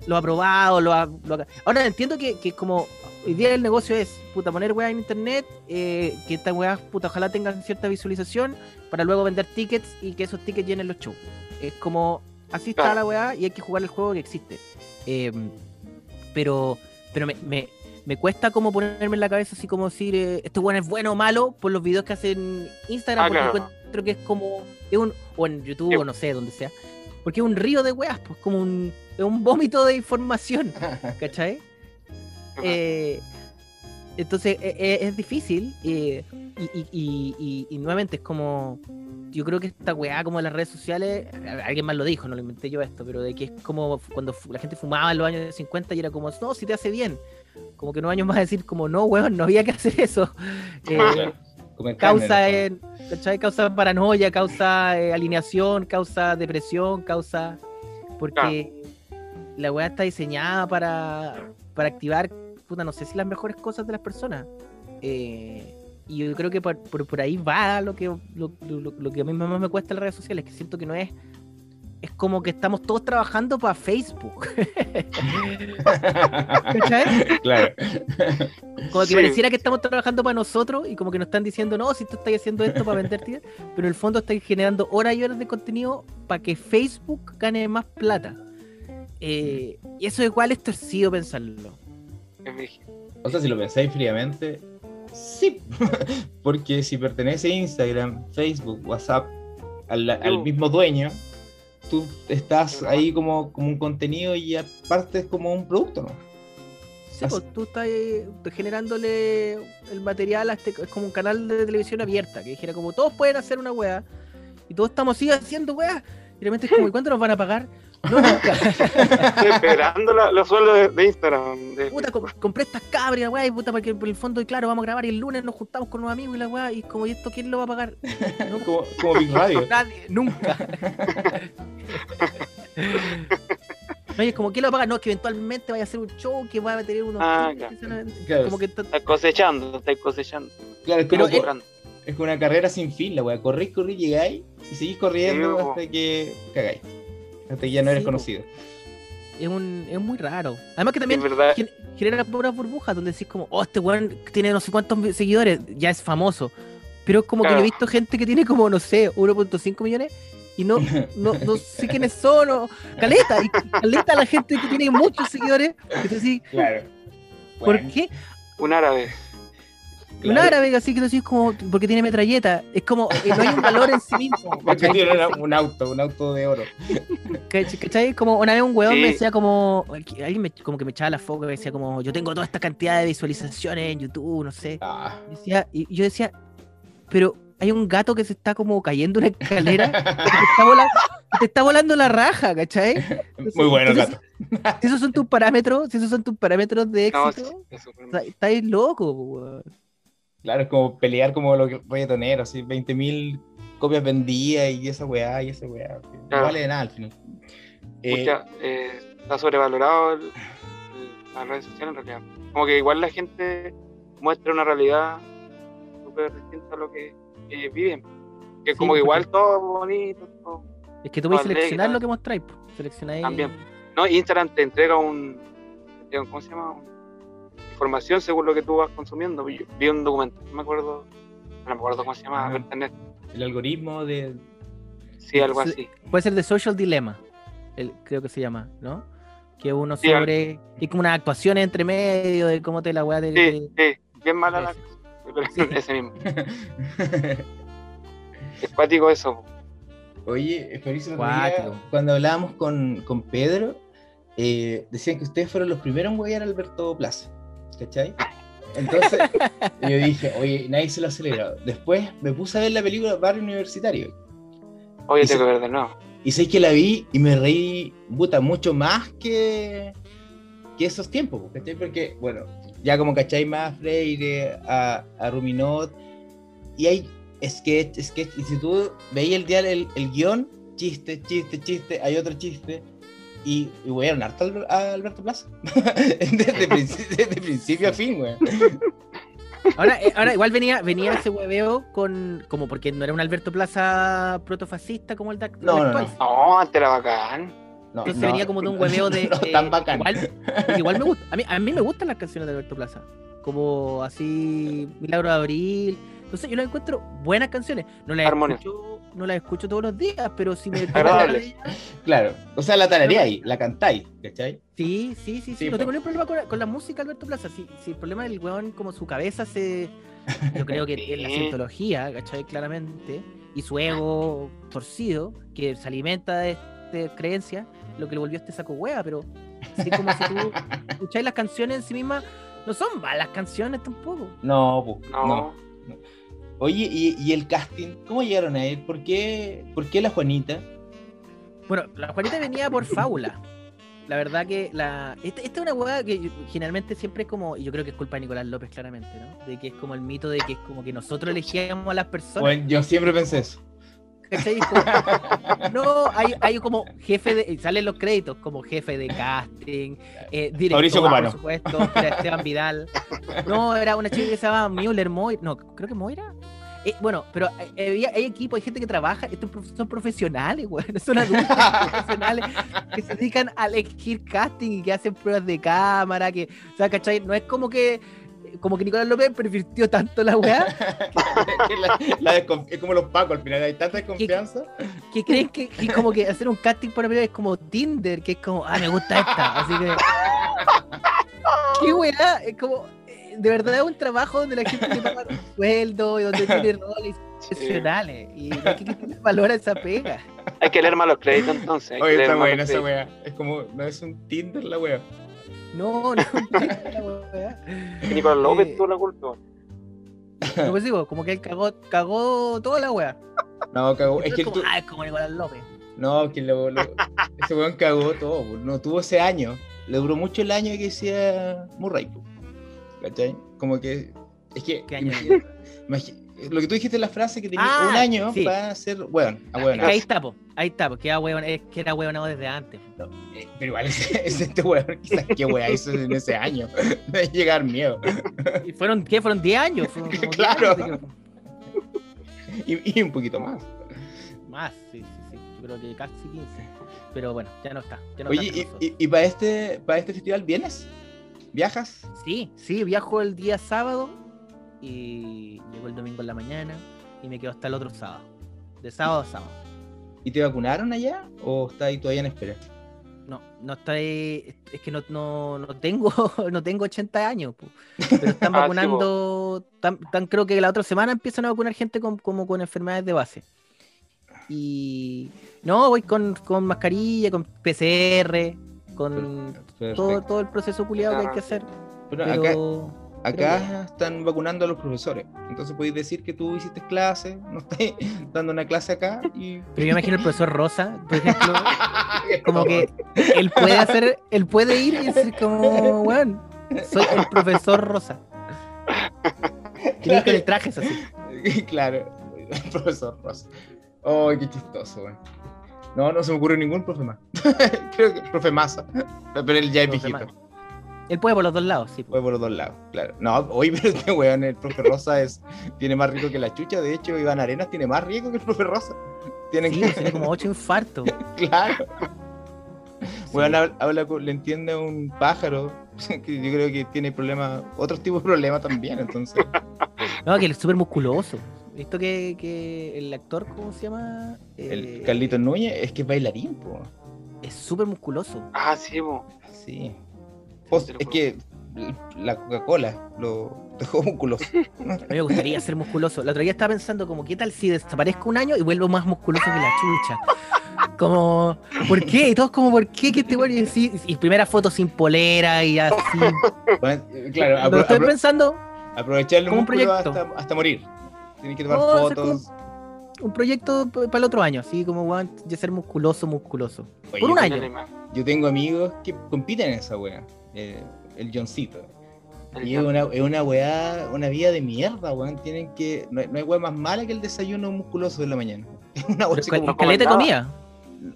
Lo ha probado, lo ha, lo ha- Ahora entiendo que, que como hoy día el negocio es, puta, poner weá en internet, eh, que estas weas, puta, ojalá tengan cierta visualización para luego vender tickets y que esos tickets llenen los shows. Es como, así está la weá y hay que jugar el juego que existe. Eh, pero pero me, me, me cuesta como ponerme en la cabeza así como decir, eh, este weón es bueno o malo por los videos que hacen Instagram, Ah, porque claro. encuentro que es como, es un, o en YouTube Sí. o no sé, donde sea. Porque es un río de weas, pues como un, es un vómito de información, ¿cachai? Eh, entonces eh, eh, es difícil eh, y, y- y- y- y nuevamente es como yo creo que esta weá como de las redes sociales alguien más lo dijo, no lo inventé yo esto pero de que es como cuando la gente fumaba en los años 50 y era como no, si te hace bien como que unos años más decir como no, weón, no había que hacer eso Eh, Carne, causa, eh, ¿cachai? causa paranoia, causa eh, alineación, causa depresión, causa. Porque la weá está diseñada para, para activar, puta, no sé si las mejores cosas de las personas. Eh, y yo creo que por, por, por ahí va lo que, lo, lo- lo que a mí más me cuesta en las redes sociales, que siento que no es. Es como que estamos todos trabajando para Facebook. ¿Cachai? claro. Como que Sí. pareciera que estamos trabajando para nosotros y como que nos están diciendo, no, si tú estás haciendo esto para venderte, pero en el fondo estás generando horas y horas de contenido para que Facebook gane más plata. Eh, y eso igual es torcido pensarlo. O sea, si lo pensáis fríamente, sí. Porque si pertenece a Instagram, Facebook, WhatsApp, al, mismo dueño, tú estás ahí como, como un contenido y aparte es como un producto, ¿no? Sí, Así- pues, tú estás generándole el material a este, es como un canal de televisión abierta, que dijera como todos pueden hacer una wea y todos estamos así haciendo wea. Y de repente es como, ¿y cuánto nos van a pagar? No, nunca. Estoy esperando la- los sueldos de, de Instagram. de- Puta, com- compré estas cabras, weá, y puta, porque por el fondo, y claro, vamos a grabar y el lunes nos juntamos con unos amigos y la weá, y como, ¿y esto quién lo va a pagar? No, Como, como Big Radio. nadie, nunca. No, y es como, ¿quién lo va a pagar? No, es que eventualmente vaya a hacer un show que va a tener unos. Ah, Claro. Como que Estás cosechando, estás cosechando. Claro, es Pero como, es como una carrera sin fin, la weá. Corrís, corrís, llegáis y seguís corriendo Sí, hasta que cagáis. Hasta que ya no eres Sí, conocido. es, un, es muy raro. Además que también genera puras burbujas donde decís como, oh, este weón tiene no sé cuántos seguidores, ya es famoso. Pero es como que yo he visto gente que tiene como, no sé, 1.5 millones y no, no, no sé quiénes son, o caleta, y caleta la gente que tiene muchos seguidores. Que tú decís, Claro. ¿por Bueno, qué? Un árabe. Un claro. árabe así que tú decís como, porque tiene metralleta. Es como, eh, no hay un valor en sí mismo. Un auto, un auto de oro. ¿Cach- ¿Cachai? Como una vez un weón Sí. me decía como, alguien me, como que me echaba la foca y me decía como, yo tengo toda esta cantidad de visualizaciones en YouTube, no sé. Ah. Y decía- y yo decía, pero hay un gato que se está como cayendo una escalera, que te está volando, te está volando la raja, ¿cachai? Muy bueno, Entonces, gato. Si esos son tus parámetros, si esos son tus parámetros de No, éxito, sí, eso fue- o sea, estáis loco, weón. Claro, es como pelear como los reggaetoneros, así, 20.000 copias vendidas y esa weá y esa weá. No Claro. vale de nada al final. Eh, Pucha, eh, está sobrevalorado el- el- las redes sociales en realidad. Como que igual la gente muestra una realidad súper distinta a lo que, que viven. Que Sí, como que igual todo bonito, todo. Es que tú puedes seleccionar lo que mostráis, po. seleccionáis. También. No, Instagram te entrega un, te entrega un- ¿cómo se llama? Un- información según lo que tú vas consumiendo. Yo vi un documento, no me acuerdo, no me acuerdo cómo se llama, Ah. internet. el algoritmo de. Sí, algo Sí. así. Puede ser de Social Dilemma, el, creo que se llama, ¿no? Que uno Sí, al- sobre. Y como unas actuaciones entre medio de cómo te la weá de. Sí, sí, bien mala la Sí. Ese mismo. Es cuático eso. Oye, cuando hablábamos con, con Pedro, eh, decían que ustedes fueron los primeros en huear a Alberto Plaza. ¿Cachai? Entonces, yo dije, oye, nadie se lo aceleró. Después me puse a ver la película Barrio Universitario. Oye, tengo que ver de nuevo. Y sé que la vi y me reí, puta, mucho más que, que esos tiempos, ¿cachai? Porque, bueno, ya como cachai más Freire, a, a Ruminot, y hay sketch, sketch, y si tú veías el, día el, el guion, chiste, chiste, chiste, hay otro chiste, y, y weón, harto al- a Alberto Plaza. desde, princi- desde principio a fin, weón. Ahora, eh, ahora igual venía, venía ese hueveo con. Como porque no era un Alberto Plaza protofascista como el de No, el no, no. No, antes era bacán. No, Entonces no, venía como de un hueveo de. no tan bacán. Igual, igual me gusta. A mí, a mí me gustan las canciones de Alberto Plaza. Como así. Milagro de Abril. Entonces yo las encuentro buenas canciones. No las Armoniosas. escucho, no las escucho todos los días, pero si me. Claro, o sea, la tarareáis, la cantáis, ¿cachai? Sí, sí, sí, sí. Sí, no po. tengo ningún problema con la, con la música Alberto Plaza. Si, si el problema del weón, como su cabeza se. Yo creo que es la cientología, ¿cachai? Claramente. Y su ego torcido, que se alimenta de, de creencias, lo que le volvió a este saco hueá, pero. Así como si tú escucháis las canciones en sí mismas, no son malas canciones tampoco. No, pu, No. no. Oye, ¿y, y el casting? ¿Cómo llegaron a él? ¿Por qué, ¿Por qué la Juanita? Bueno, la Juanita venía por fábula. La verdad que la. Esta, esta es una hueá que generalmente siempre es como. Y yo creo que es culpa de Nicolás López, claramente, ¿no? De que es como el mito de que es como que nosotros elegíamos a las personas. Bueno, yo siempre pensé eso. ¿Cachai? Como- no, hay, hay como jefe de. Salen los créditos como jefe de casting, eh, director, Mauricio por Copano. supuesto, era Esteban Vidal. No, era una chica que se llamaba Müller Moira. No, creo que Moira. Eh, bueno, pero eh, había- hay equipo, hay gente que trabaja, estos son profesionales, güey, son adultos profesionales que se dedican a elegir casting y que hacen pruebas de cámara, que, o sea, ¿cachai? No es como que, como que Nicolás López pervirtió tanto la weá, La- la desconf- es como los pacos al final, hay tanta desconfianza. que creen que, que como que hacer un casting por primera es como Tinder, que es como, ah, me gusta esta, así que... ¿Qué weá? Es como, eh, de verdad es un trabajo donde la gente le paga un sueldo y donde tiene roles profesionales y no hay que quitarle valor a esa pega. Hay que leer más los créditos entonces. hay que Oye, buena los esa wea. Es como, no es un Tinder la wea. No, no, no, la weá. Nicolás López Eh, tuvo la culpa. No, pues digo, como que él cagó, cagó toda la weá. No, cagó. Es Entonces que como, tu- ah, es como Nicolás López. No, que lo, lo- ese weón cagó todo, no tuvo ese año. Le duró mucho el año que decía Murray. ¿Cachai? Como que. Es que. ¿Qué año? Lo que tú dijiste en la frase que tenía Ah, un año sí. para ser weón. A weón. ahí está, po. Ahí está, porque era hueón, es que era hueonado desde antes. No, eh, pero igual es, es este weón, quizás qué weá hizo en ese año. A llegar miedo. ¿Y fueron qué? ¿Fueron 10 años? Fueron como 10 Claro. años de que- Y, y un poquito más. Más, sí, sí, sí. Yo creo que casi 15. Pero bueno, ya no está. Ya no Oye, está ¿y, y, y para este, para este festival vienes? ¿Viajas? Sí, sí, viajo el día sábado y llego el domingo en la mañana y me quedo hasta el otro sábado. De sábado a sábado. ¿Y te vacunaron allá o está ahí todavía en espera? No, no está ahí- es que no, no, no tengo no tengo 80 años, po. pero están Ah, vacunando, tan, tan- creo que la otra semana empiezan a vacunar gente con, como con enfermedades de base. Y no, voy con, con mascarilla, con PCR, con todo, todo el proceso culiado que hay que hacer. Bueno, Pero acá, acá están vacunando a los profesores. Entonces podéis decir que tú hiciste clase, no estás dando una clase acá y. Pero yo imagino el profesor Rosa, por ejemplo, como que él puede hacer, él puede ir y decir como, weón, soy el profesor Rosa. Y ir con el traje es así. claro, el profesor Rosa. Oh, qué chistoso, weón. No, no se me ocurre ningún profe más. Creo que profe Massa. Pero él ya es viejito. Él puede por los dos lados, sí. Fue por los dos lados, claro. No, hoy pero este weón, el profe Rosa es, tiene más rico que la chucha. De hecho, Iván Arenas tiene más rico que el profe Rosa. Tienen Sí, que, tiene como ocho infartos. claro. Weón habla, le entiende a un pájaro. Que yo creo que tiene problemas, otros tipos de problemas también. Entonces, No, que él es súper musculoso. Visto que, que el actor, ¿cómo se llama? el Eh, Carlitos Núñez es que es bailarín, po. Es súper musculoso. Ah, sí, po. Sí. Te es que la Coca-Cola lo dejó musculoso. A mí me gustaría ser musculoso. La otra día estaba pensando como, ¿qué tal si desaparezco un año y vuelvo más musculoso que la chucha? Como, ¿por qué? Y todos como, ¿por qué? Que este bueno y, así- y primera foto sin polera y así. Bueno, eh, claro, Lo estoy apro- pensando, aprovechar el como un proyecto. hasta, hasta morir. Tienes que tomar No, fotos. un proyecto para el otro año, así como, weón, ya ser musculoso, musculoso. Oye, Por un año. Yo tengo amigos que compiten en esa wea. Eh, el Johncito. Y es una, es una weá, una vida de mierda, weón. Tienen que. No hay, no hay weá más mala que el desayuno musculoso de la mañana. Es una weá como- caleta comida.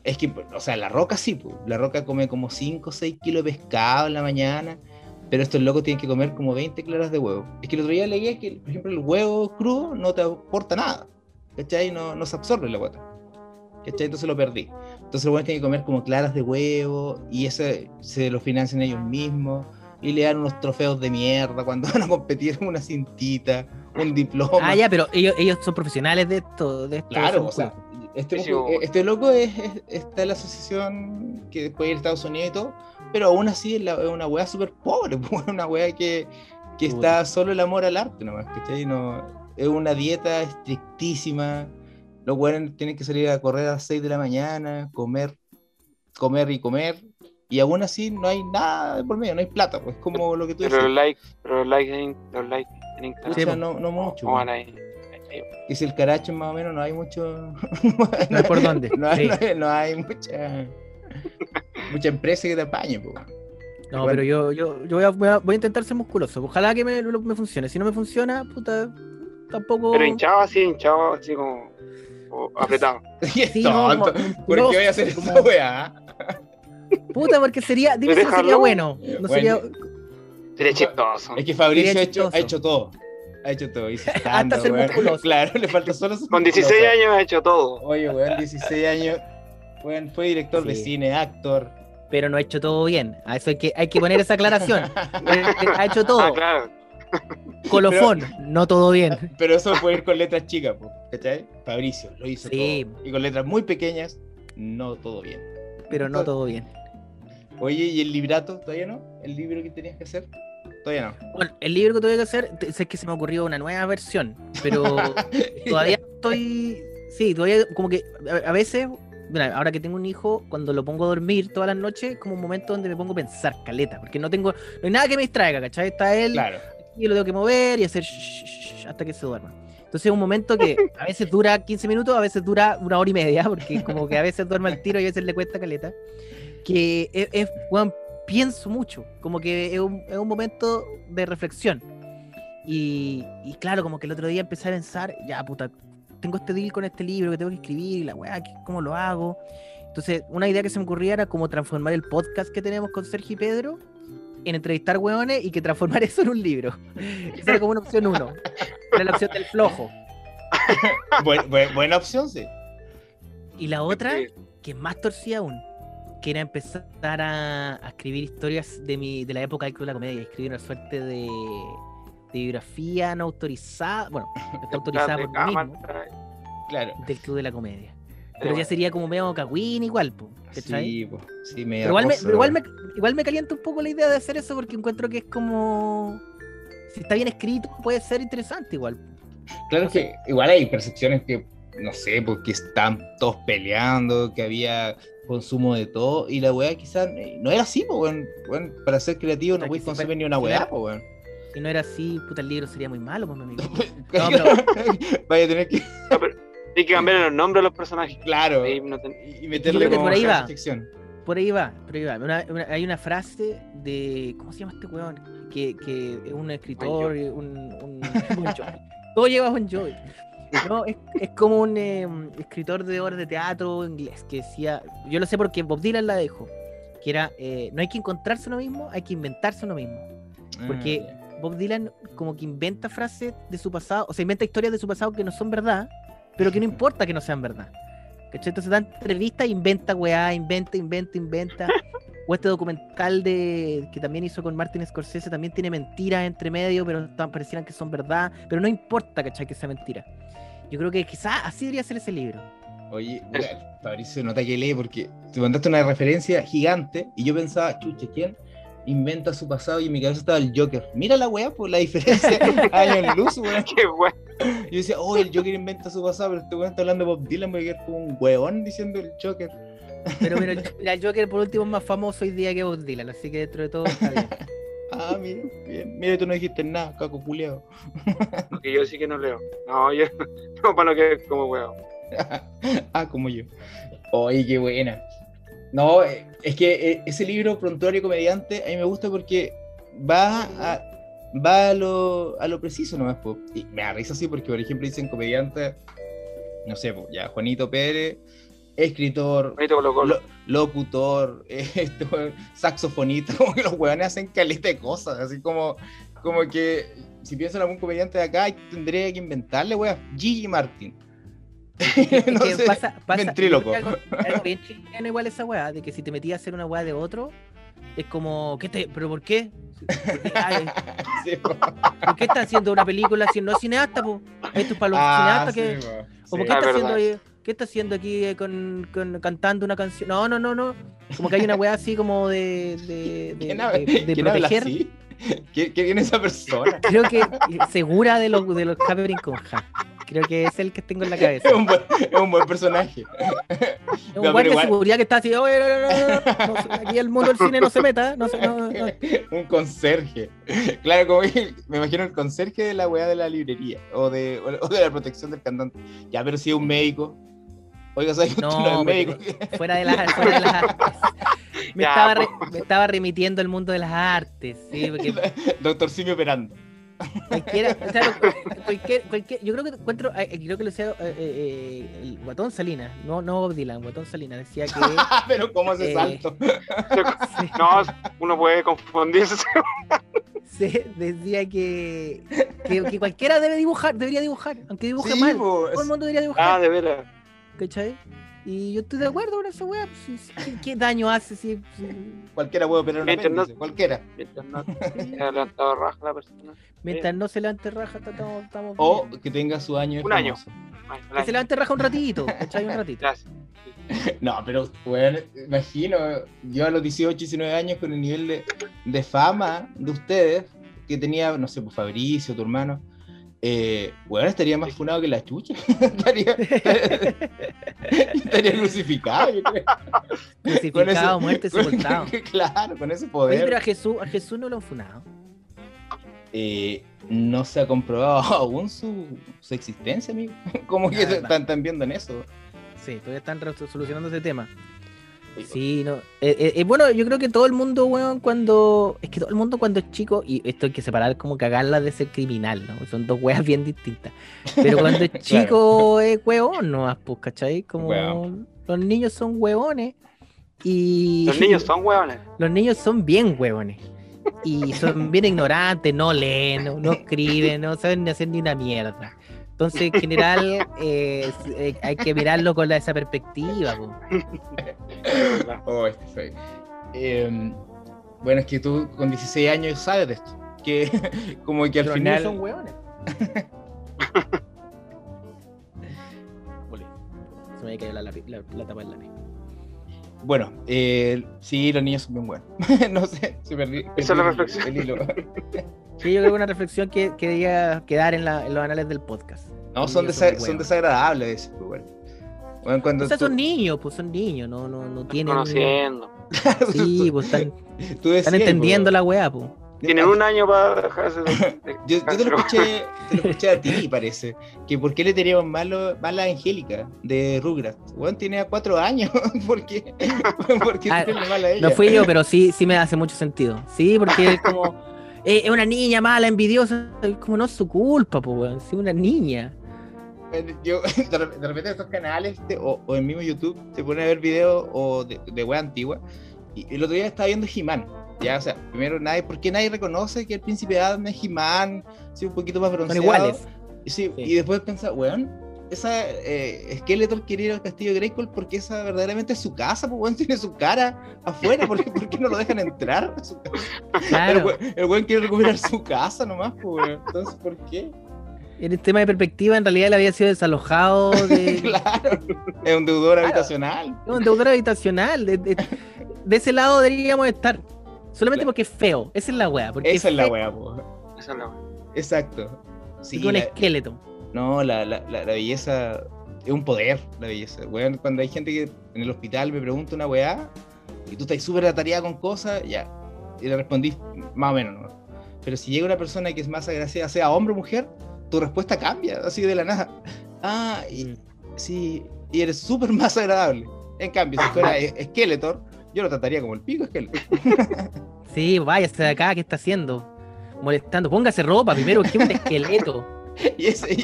Es que, o sea, la roca sí, po. la roca come como 5 o 6 kilos de pescado en la mañana, pero estos locos tienen que comer como 20 claras de huevo. Es que el otro día leí que, por ejemplo, el huevo crudo no te aporta nada, ¿cachai? No, no se absorbe la guata, ¿cachai? Entonces lo perdí. Entonces los buenos tienen que comer como claras de huevo y eso se lo financian ellos mismos y le dan unos trofeos de mierda cuando van a competir una cintita, un diploma. Ah, ya, pero ellos, ellos son profesionales de esto. De esto Claro, o sea, este, este loco es, es- está en la asociación que después ir a Estados Unidos y todo, pero aún así es, la- es una weá súper pobre, una weá que, que está solo el amor al arte nomás, ¿cachai? No, es una dieta estrictísima, los weones tienen que salir a correr a las 6 de la mañana, comer, comer y comer, y aún así no hay nada de por medio, no hay plata, pues como lo que tú Pero los dices, likes, pero los likes en, los likes en Instagram. Sí, no, no mucho. ¿Cómo pues. que si el caracho más o menos no hay mucho No hay por dónde. no hay, Sí. no hay- no hay mucha mucha empresa que te apañe po. No, Bueno. pero yo, yo, yo voy, a, voy a- voy a intentar ser musculoso. Ojalá que me, me funcione. Si no me funciona, puta, tampoco. Pero hinchado así, hinchado así como o apretado. Y es Sí, no, tonto. como- ¿por no, qué voy a hacer como- esa weá? Puta, porque sería. Dime si no sería bueno. No Bueno. sería. Sería chistoso. es que Fabricio ha hecho, ha hecho todo ha hecho todo hizo Hasta ser musculoso. claro le falta solo ser Con 16 musculoso. años ha hecho todo. oye weón 16 años weón, fue director de cine actor Pero no ha hecho todo bien. A eso hay que, hay que poner esa aclaración. Ha hecho todo. Ah, claro. Colofón, no todo bien. pero eso puede ir con letras chicas ¿cachai? Fabricio lo hizo Sí. todo y con letras muy pequeñas no todo bien Pero no todo bien. Oye, ¿y el librato? ¿Todavía no? ¿El libro que tenías que hacer? Todavía no. Bueno, el libro que tuve que hacer, sé que se me ocurrió una nueva versión, pero todavía estoy. Sí, todavía como que a, veces, mira, ahora que tengo un hijo, cuando lo pongo a dormir todas las noches, es como un momento donde me pongo a pensar, caleta, porque no tengo, no hay nada que me distraiga, ¿cachai? Está él Claro. Y lo tengo que mover y hacer shh, shh, shh, hasta que se duerma. Entonces es un momento que a veces dura 15 minutos, a veces dura una hora y media, porque como que a veces duerme al tiro y a veces le cuesta caleta. Que es, es weón, pienso mucho, como que es un, es un momento de reflexión. Y, y claro, como que el otro día empecé a pensar, ya puta, tengo este deal con este libro que tengo que escribir, y la weá, ¿qué- ¿cómo lo hago? Entonces, una idea que se me ocurría era como transformar el podcast que tenemos con Sergio y Pedro en entrevistar weones y que transformar eso en un libro. Esa era como una opción uno. Era la opción del flojo. Buen- buen- buena opción, sí. Y la otra, Sí. que es más torcida aún, que era empezar a, a escribir historias de mi de la época del Club de la Comedia, escribir una suerte de, de biografía no autorizada, bueno, está autorizada por mí mismo, Claro. del Club de la Comedia. Pero bueno. ya sería como medio cagüín igual, po, ¿cachai? Sí, pues, sí, me Pero igual, me, igual, me, igual me calienta un poco la idea de hacer eso porque encuentro que es como... Si está bien escrito, puede ser interesante igual. Claro que igual hay percepciones que, no sé, porque están todos peleando, que había consumo de todo, y la weá quizás eh, no era así, pues, weón. Weón, para ser creativo no puedes consumir ni una weá, pues, weón. Si no era así, puta, el libro sería muy malo, pues, mi amigo. No, pero- Vaya a tener que, No, pero hay que cambiar los nombres de los personajes. claro, Ahí no ten- y meterle como por ahí va. Por ahí va, por ahí va. Una- una- hay una frase de. ¿Cómo se llama este weón? Que, que es un escritor, un. un Jovi. Todo lleva Bon Jovi. No, es, es como un eh, escritor de obras de teatro inglés que decía. Yo lo sé porque Bob Dylan la dejó. Que era: eh, no hay que encontrarse uno mismo, hay que inventarse uno mismo. Porque- Ah, Bob Dylan como que inventa frases de su pasado, o sea, inventa historias de su pasado que no son verdad, pero que no importa que no sean verdad. ¿Cachai? Entonces da entrevistas, inventa weá, inventa, inventa, inventa. O este documental de que también hizo con Martin Scorsese también tiene mentiras entre medio, pero parecieran que son verdad. Pero no importa, ¿cachai? Que sea mentira. Yo creo que quizás así debería ser ese libro. Oye, Fabricio, nota que lee porque te mandaste una referencia gigante y yo pensaba, chuche, ¿quién inventa su pasado? Y en mi cabeza estaba el Joker. Mira la weá, por la diferencia años luz, weón. Qué bueno. Yo decía, oh, el Joker inventa su pasado, pero este weón está hablando de Bob Dylan, me voy a quedar como un weón diciendo el Joker. Pero mira, el, Joker por último es más famoso hoy día que Bob Dylan, así que dentro de todo está bien. Ah, mira, bien. Mira, tú no dijiste nada, caco culiao. Porque yo sí que no leo. No, yo no para no quedar como huevo. ah, como yo. Oye, qué buena. No, eh, es que eh, ese libro, Prontuario Comediante, a mí me gusta porque va a, va a, lo, a lo preciso nomás. po. Y me da risa así porque, por ejemplo, dicen comediante, no sé, po, ya Juanito Pérez, escritor, lo- locutor, este saxofonista, como que los weones hacen caleta de cosas, así como, como que si pienso en algún comediante de acá, tendría que inventarle, weón, Gigi Martin. Es no que sé, pasa, pasa- ventríloco. Algo, algo bien chileno igual esa weá, de que si te metías a hacer una weá de otro, es como, ¿qué te, ¿pero por qué? ¿Por qué, Ay, Sí, po. ¿por qué está haciendo una película si no es cineasta, po? Esto es para los Ah, cineastas que. sí, po. Como Sí. ¿qué Ah, está es haciendo ahí? ¿Qué está haciendo aquí eh, con, con- cantando una canción? No, no, no, no. Como que hay una weá así como de, de, de, ¿Quién habla, de- de quién habla proteger. así? ¿Qué, qué viene esa persona? Creo que segura de los de los con Ja. Creo que es el que tengo en la cabeza. Es un buen, es un buen personaje. Es un guardia de seguridad que está así, "Oye, no, no, no, no, no, aquí el mundo del cine no se meta, no, no, no". un conserje. Claro, como que me imagino el conserje de la weá de la librería o de, o de la protección del cantante. Ya, pero si es un médico. Oiga, ¿sabes que usted no, No, es médico? fuera de las, fuera de las artes. Me, Ya, estaba re- po. me estaba remitiendo al mundo de las artes, sí, porque Doctor Simio operando. Cualquiera, o sea, cualquier, cualquier- yo creo que encuentro, eh, creo que lo decía eh, eh, el Guatón Salinas, no, no Bob Dylan, Guatón Salinas decía que pero ¿cómo hace Eh, salto? sí, No, uno puede confundirse. se decía que, que, que cualquiera debe dibujar, debería dibujar, aunque dibuje Sí, mal, todo el mundo debería Ah, dibujar, de veras. ¿cachai? Y yo estoy de acuerdo con esa weá, pues, ¿qué, qué daño hace si, si- Cualquiera puede operar una Mientras no- apéndice, cualquiera. Mientras no se levantado raja la persona. mientras no se levante raja, estamos, estamos O bien. que tenga su año Un año. Ay, Que se levante raja un ratito. Un ratito. Gracias. No, pero, bueno, imagino, yo a los 18, 19 años con el nivel de, de fama de ustedes, que tenía, no sé, pues Fabricio, tu hermano, eh, bueno, estaría más funado que la chucha. estaría, estaría crucificado, yo creo. Crucificado, ese- muerte, sepultado. Claro, con ese Oye, poder. pero a Jesús, a Jesús no lo han funado. eh, no se ha comprobado aún su, su existencia, amigo. ¿Cómo que Nada. están, están viendo en eso? Sí, todavía están solucionando ese tema. Sí, no. eh, eh, eh, bueno, yo creo que todo el mundo, weón, cuando. Es que todo el mundo cuando es chico, y esto hay que separar como cagarla de ser criminal, ¿no? Son dos weas bien distintas. Pero cuando es chico es huevón, ¿no? Pues, ¿cachai? Como Weón. los niños son huevones. Y. Los niños son hueones. Los niños son bien huevones. Y son bien ignorantes, no leen, no, no escriben, no saben ni hacer ni una mierda. Entonces, en general, eh, eh, hay que mirarlo con la- esa perspectiva. Oh, este fue. Eh, bueno, es que tú con 16 años sabes de esto. Que como que al Los final. son huevones. Volé. Se me había caído la, lápiz- la- la tapa del lápiz. Bueno, eh, sí, los niños son bien buenos. no sé, se perdí. Esa es la perdí reflexión. el hilo. Sí, yo creo que una reflexión que, que debía quedar en, la- en los anales del podcast. No, Los son, desa- son desagradables. pues, bueno. Bueno, cuando O sea, tú- son niños, pues son niños, no, no, no tienen. Conociendo. Sí, pues están, tú decías, están entendiendo pues, la weá, pues. Tienen un año para dejarse de. de- Yo, yo te lo escuché, te lo escuché a ti, parece. Que por qué le teníamos malo, mala a Angélica de Rugrats. Bueno, tenía cuatro años. ¿Por qué? ¿Por qué Ah, mala a ella? No fui yo, pero sí, sí me hace mucho sentido. Sí, porque es como. eh, Es una niña mala, envidiosa. es Como no es su culpa, pues, weón. Sí, una niña. Yo, de re- de repente estos canales te- o, o en mismo YouTube te ponen a ver videos o de, de wea antigua. Y el otro día estaba viendo He-Man. Ya, o sea, primero nadie, ¿por qué nadie reconoce que el príncipe Adam es He-Man? Sí, un poquito más Son bronceado. iguales. Sí, Sí. y después pensaba, weón, esa eh, Skeletor quería ir al castillo de Grayskull porque esa verdaderamente es su casa, pues weón tiene su cara afuera, ¿por qué, por qué no lo dejan entrar? a su casa? El, Claro. weón, el weón quiere recuperar su casa nomás, pues weón. Entonces, ¿por qué? En el tema de perspectiva, en realidad él había sido desalojado de. claro, es un deudor Claro. habitacional. Es un deudor habitacional. De, de- de ese lado deberíamos estar. Solamente Claro. porque es feo. Esa es la wea. Porque Esa es la wea, pues. Esa es la wea. Exacto. y con la- esqueleto. no, la, la, la, la belleza es un poder, la belleza. Weón, cuando hay gente que en el hospital me pregunta una weá y tú estás súper atareada con cosas, ya. Y le respondí más o menos, ¿no? Pero si llega una persona que es más agraciada, sea hombre o mujer, tu respuesta cambia, así de la nada. Ah, y, Mm. sí, y eres súper más agradable. En cambio, si fuera E- Skeletor, yo lo trataría como el pico Skeletor. Sí, váyase de acá, ¿qué está haciendo? Molestando. Póngase ropa primero, que es un esqueleto. Y ese,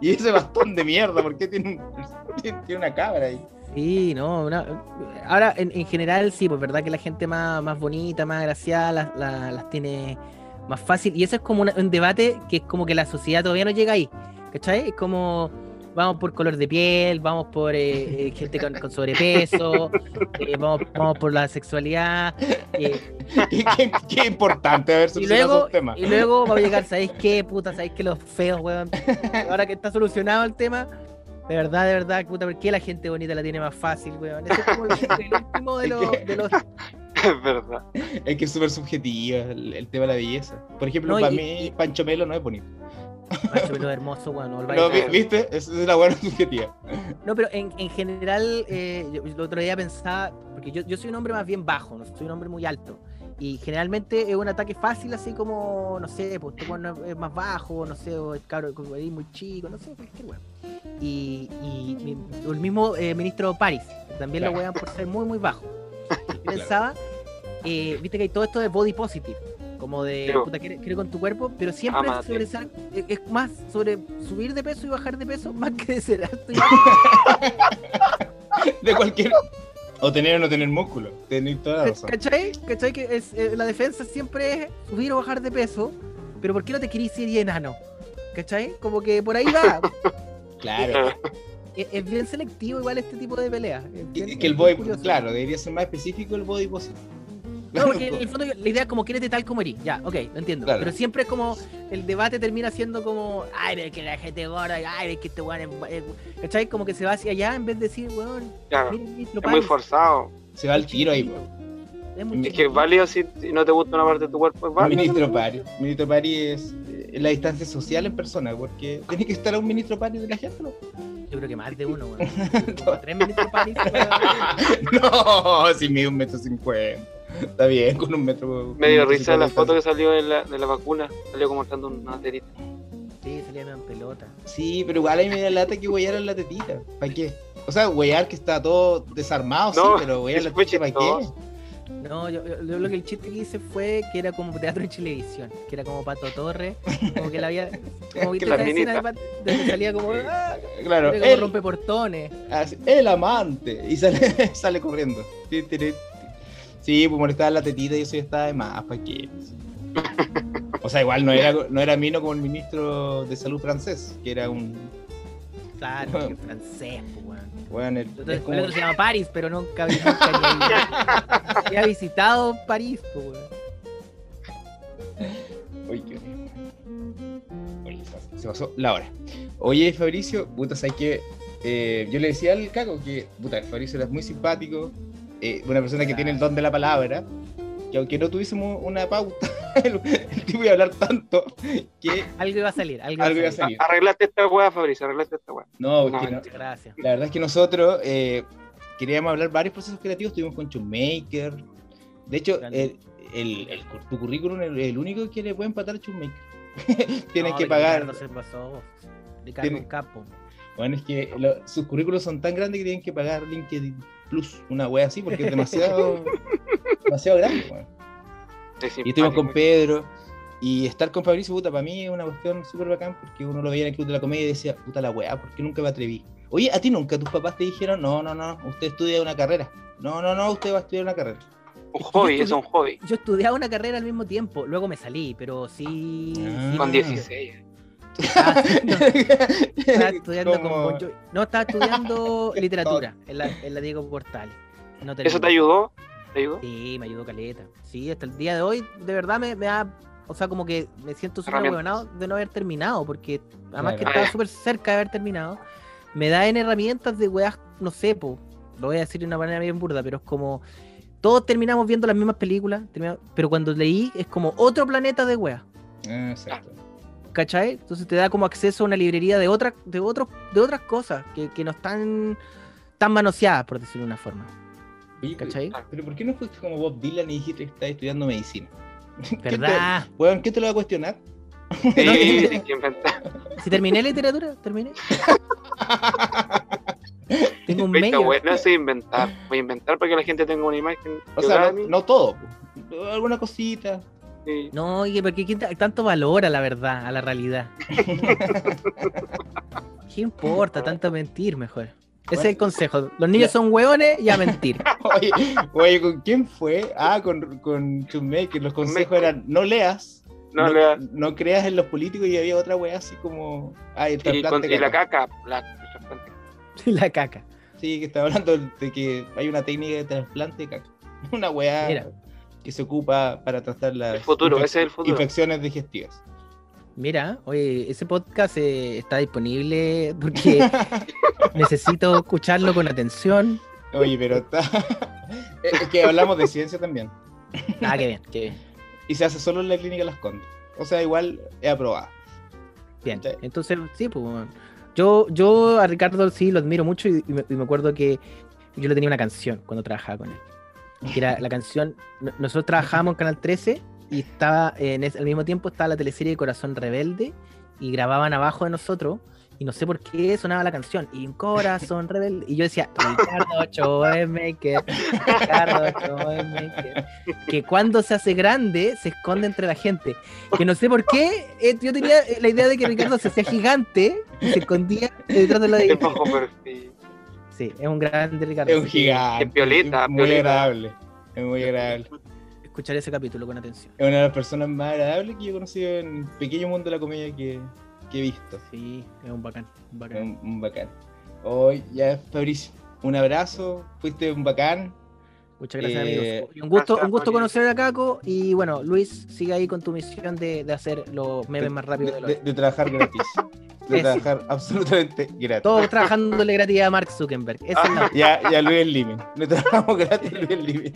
y ese bastón de mierda, ¿por qué tiene, un- tiene, una cabra ahí? Sí, no, una- ahora en, en general sí, pues verdad que la gente más, más bonita, más agraciada las, las- las tiene más fácil y eso es como una- un debate que es como que la sociedad todavía no llega ahí, ¿cachai? Es como vamos por color de piel, vamos por eh, eh, gente con, con sobrepeso, eh, vamos, vamos por la sexualidad eh, qué, qué- qué importante haber solucionado luego, esos temas. y luego va a llegar, ¿sabéis qué? Puta, ¿sabéis qué? Los feos, weón. Ahora que está solucionado el tema, de verdad, de verdad, puta, ¿por qué la gente bonita la tiene más fácil, weón? Ese es como el, el último de los, que- de los Es verdad. Es que es súper subjetiva el, el tema de la belleza. Por ejemplo, No, para y- mí, y- Pancho Melo no es bonito. Pero hermoso, weón. no, No, vi- no, ¿Viste? Es la buena subjetiva. No, pero en, en general, eh, yo el otro día pensaba, porque yo, yo soy un hombre más bien bajo, no soy un hombre muy alto. Y generalmente es un ataque fácil, así como, no sé, pues tú cuando es más bajo, no sé, o el cabro ahí muy chico, no sé, cualquier weón. Y, y el mismo eh, ministro Paris, también lo Claro. wean por ser muy, muy bajo. Yo pensaba, eh, viste que hay todo esto de body positive, como de, Sí, puta, quiere, quiere con tu cuerpo, pero siempre sobre sal- es- es más sobre subir de peso y bajar de peso, más que de ser alto y De cualquier. O tener o no tener músculo. Tenéis toda la razón. ¿Cachai? ¿Cachai? Que es, eh, la defensa siempre es subir o bajar de peso, pero ¿por qué no te querís ir enano? ¿Cachai? Como que por ahí va. Claro. es, es bien selectivo igual este tipo de peleas. Es Que, bien- que el body, curioso. claro, debería ser más específico el body positive. No, porque en el fondo la idea es como quieres tal como eres. Ya, ok, lo entiendo. Claro. Pero siempre es como el debate termina siendo como, ay, pero es que la gente gorda, ay, es que este weón es, es- ¿Cachai? Como que se va hacia allá en vez de decir, weón, Claro. Es muy forzado. Se va al tiro ahí. po. Es que es válido si, no te gusta una parte de tu cuerpo, es válido. Ministro Pari. Ministro Pari es eh, la distancia social en persona, porque tiene que estar a un ministro Pari de la gente. ¿no? Yo creo que más de uno, weón. Como tres ministros Paris. weón. No, si mide un metro cincuenta. Está bien, con un metro. Me dio un metro risa la foto que salió de la, de la vacuna. Salió como estando una terita. Sí, salía medio en pelota. Sí, pero igual hay media lata que huear en la tetita. ¿Para qué? O sea, huear que está todo desarmado, sí, pero huear la tetita, ¿para qué? No, yo, yo- yo lo que el chiste que hice fue que era como teatro en televisión, que era como Pato Torre, como que la había, como Que la esa escena de donde salía como, ah, Claro, como él, rompe portones. así, el amante. Y sale, sale corriendo. Sí, pues molestaba la tetita y eso ya estaba de más, ¿para qué? O sea, igual no era, no era mino como el ministro de salud francés, que era un. Claro, que francés, pues, weón. Bueno, el- Entonces, es como- el otro se llama París, pero nunca, vi- nunca ni, ni ha visitado París, pues, weón. Uy, qué. Oye, se- pasó la hora. Oye, Fabricio, puta, ¿sabes qué? Eh, yo le decía al Caco que, puta, Fabricio era muy simpático, eh, una persona que tiene el don de la palabra, que aunque no tuviésemos una pauta, el, el tipo iba a hablar tanto que Algo iba a salir, algo, Algo iba a salir. Arreglaste esta weá, Fabricio, arreglaste esta weá. no, No, que no- Gracias. la verdad es que nosotros eh, queríamos hablar varios procesos creativos, estuvimos con Chummaker, de hecho, el, el, el- tu currículum es el único que le puede empatar a Chummaker. Tienes No, que pagar. Ricardo se pasó. Ricardo Tiene- Capo. Bueno, es que lo- sus currículos son tan grandes que tienen que pagar LinkedIn Plus, una wea así, porque es demasiado, demasiado grande. weón. Es Y estuvimos con. Pedro, y estar con Fabricio, puta, para mí es una cuestión súper bacán, porque uno lo veía en el Club de la Comedia y decía, puta la wea, ¿por qué nunca me atreví? Oye, ¿a ti nunca tus papás te dijeron, no, no, no, usted estudia una carrera? No, no, no, usted va a estudiar una carrera. Un hobby, es un hobby. Yo estudiaba una carrera al mismo tiempo, luego me salí, pero sí. Ah. sí Con me- 16. Ah, estaba estudiando Como- con Bon Jovi. No, estaba estudiando literatura en la, en la Diego Portales. No ¿Eso te ayudó? ¿Te ayudó? Sí, me ayudó Caleta. Sí, hasta el día de hoy, de verdad me, me da. O sea, como que me siento súper huevonado de no haber terminado, porque además que estaba Ah, súper cerca de haber terminado, me da en herramientas de weas, no sé, po, lo voy a decir de una manera bien burda, pero es como. Todos terminamos viendo las mismas películas, pero cuando leí es como otro planeta de weas. Ah, exacto. ¿Cachai? Entonces te da como acceso a una librería de otras, de otros, de otras cosas que, que no están tan manoseadas, por decirlo de una forma. Oye, pero- ¿Cachai? Pero ¿por qué no fuiste como Bob Dylan y dijiste que estás estudiando medicina? ¿Qué te- ¿Verdad? Weón, ¿qué te lo va a cuestionar? Sí, inventar. Si terminé literatura, terminé. Tengo un medio. bueno de inventar. Voy a inventar para que la gente tenga una imagen. O sea, no, no todo, alguna cosita. Sí. No, que porque ¿quién ta- tanto valor a la verdad, a la realidad. ¿Qué importa tanto mentir mejor? Ese es el consejo. Los niños Ya. son hueones y a mentir. Oye, oye, ¿con quién fue? Ah, con, con Chummaker. Los consejos eran no leas, No, no, le- no creas en los políticos y había otra wea así como. Ah, el y, trasplante con- y la caca. La, la caca. Sí, que estaba hablando de que hay una técnica de trasplante de caca. Una wea Mira. Que se ocupa para tratar las El futuro, infec- ese es el futuro. infecciones digestivas. Mira, oye, ese podcast eh, está disponible porque necesito escucharlo con atención. Oye, pero está. es es que hablamos de ciencia también. Ah, qué bien, qué bien. Y se hace solo en la clínica Las Condes. O sea, igual es aprobada. Bien, Sí. entonces sí, pues bueno. yo, yo a Ricardo sí lo admiro mucho y, y me, y me acuerdo que yo le tenía una canción cuando trabajaba con él. Que era la canción, no- nosotros trabajábamos en Canal 13 y estaba en ese- al mismo tiempo estaba la teleserie Corazón Rebelde y grababan abajo de nosotros y no sé por qué sonaba la canción. Y un corazón rebelde. Y yo decía Ricardo Ochoa es maker Ricardo Ochoa es maker que cuando se hace grande se esconde entre la gente. Que no sé por qué eh, yo tenía la idea de que Ricardo se hacía gigante y se escondía detrás de la bajo perfil. Sí es un grande Ricardo Es un gigante. es piolita, es muy piolita. agradable. Es muy agradable. escuchar ese capítulo con atención Es una de las personas más agradables que yo he conocido en el pequeño mundo de la comedia que, que he visto. sí es un bacán, un Es bacán. un, un bacán. Hoy, ya, Fabricio, un abrazo. Fuiste un bacán. Muchas gracias, Eh, amigos. Y un gusto, gracias, un gusto conocer a Caco. Y bueno, Luis, sigue ahí con tu misión de, de hacer los memes de, más rápidos de, de, los. de- de trabajar gratis. De trabajar absolutamente gratis. Todos trabajándole gratis a Mark Zuckerberg. La- Ya, ya Luis Limen. Le trabajamos gratis a Luis Limen.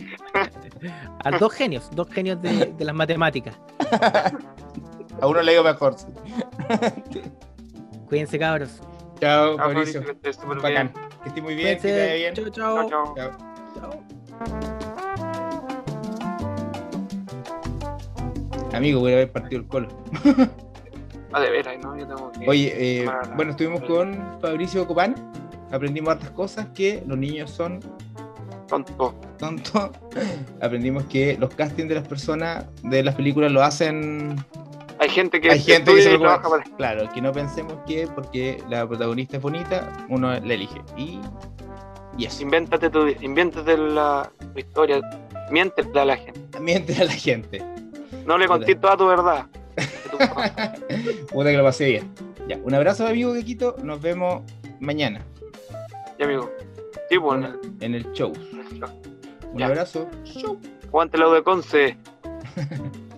a dos genios, dos genios de, de las matemáticas. A uno le digo mejor. sí. Cuídense, cabros. Chao, Ah. Mauricio, que estés Bacán. bien. Que estés muy bien, que te vaya Cuídense. bien. Chao, chao. Chao, chao. Amigo, voy a ver partido el colo. Ah, de veras, ¿no? Yo tengo que. Oye, eh, bueno, estuvimos con Fabricio Copán. Aprendimos hartas cosas que los niños son Tonto. tontos. Aprendimos que los castings de las personas de las películas lo hacen. Hay gente que, Hay gente que se lo trabaja para. Claro, que no pensemos que porque la protagonista es bonita, uno la elige. Y. Y eso. Invéntate tu, invéntate la tu historia, miéntele a la gente. Miente a la gente. No le contés toda tu verdad. Puta que lo pasé bien. Ya, un abrazo, amigo Quequito. Nos vemos mañana Ya, amigo. Sí, pues, en el- en el show. en el show. Un Ya. abrazo. Show. Aguante de Conce.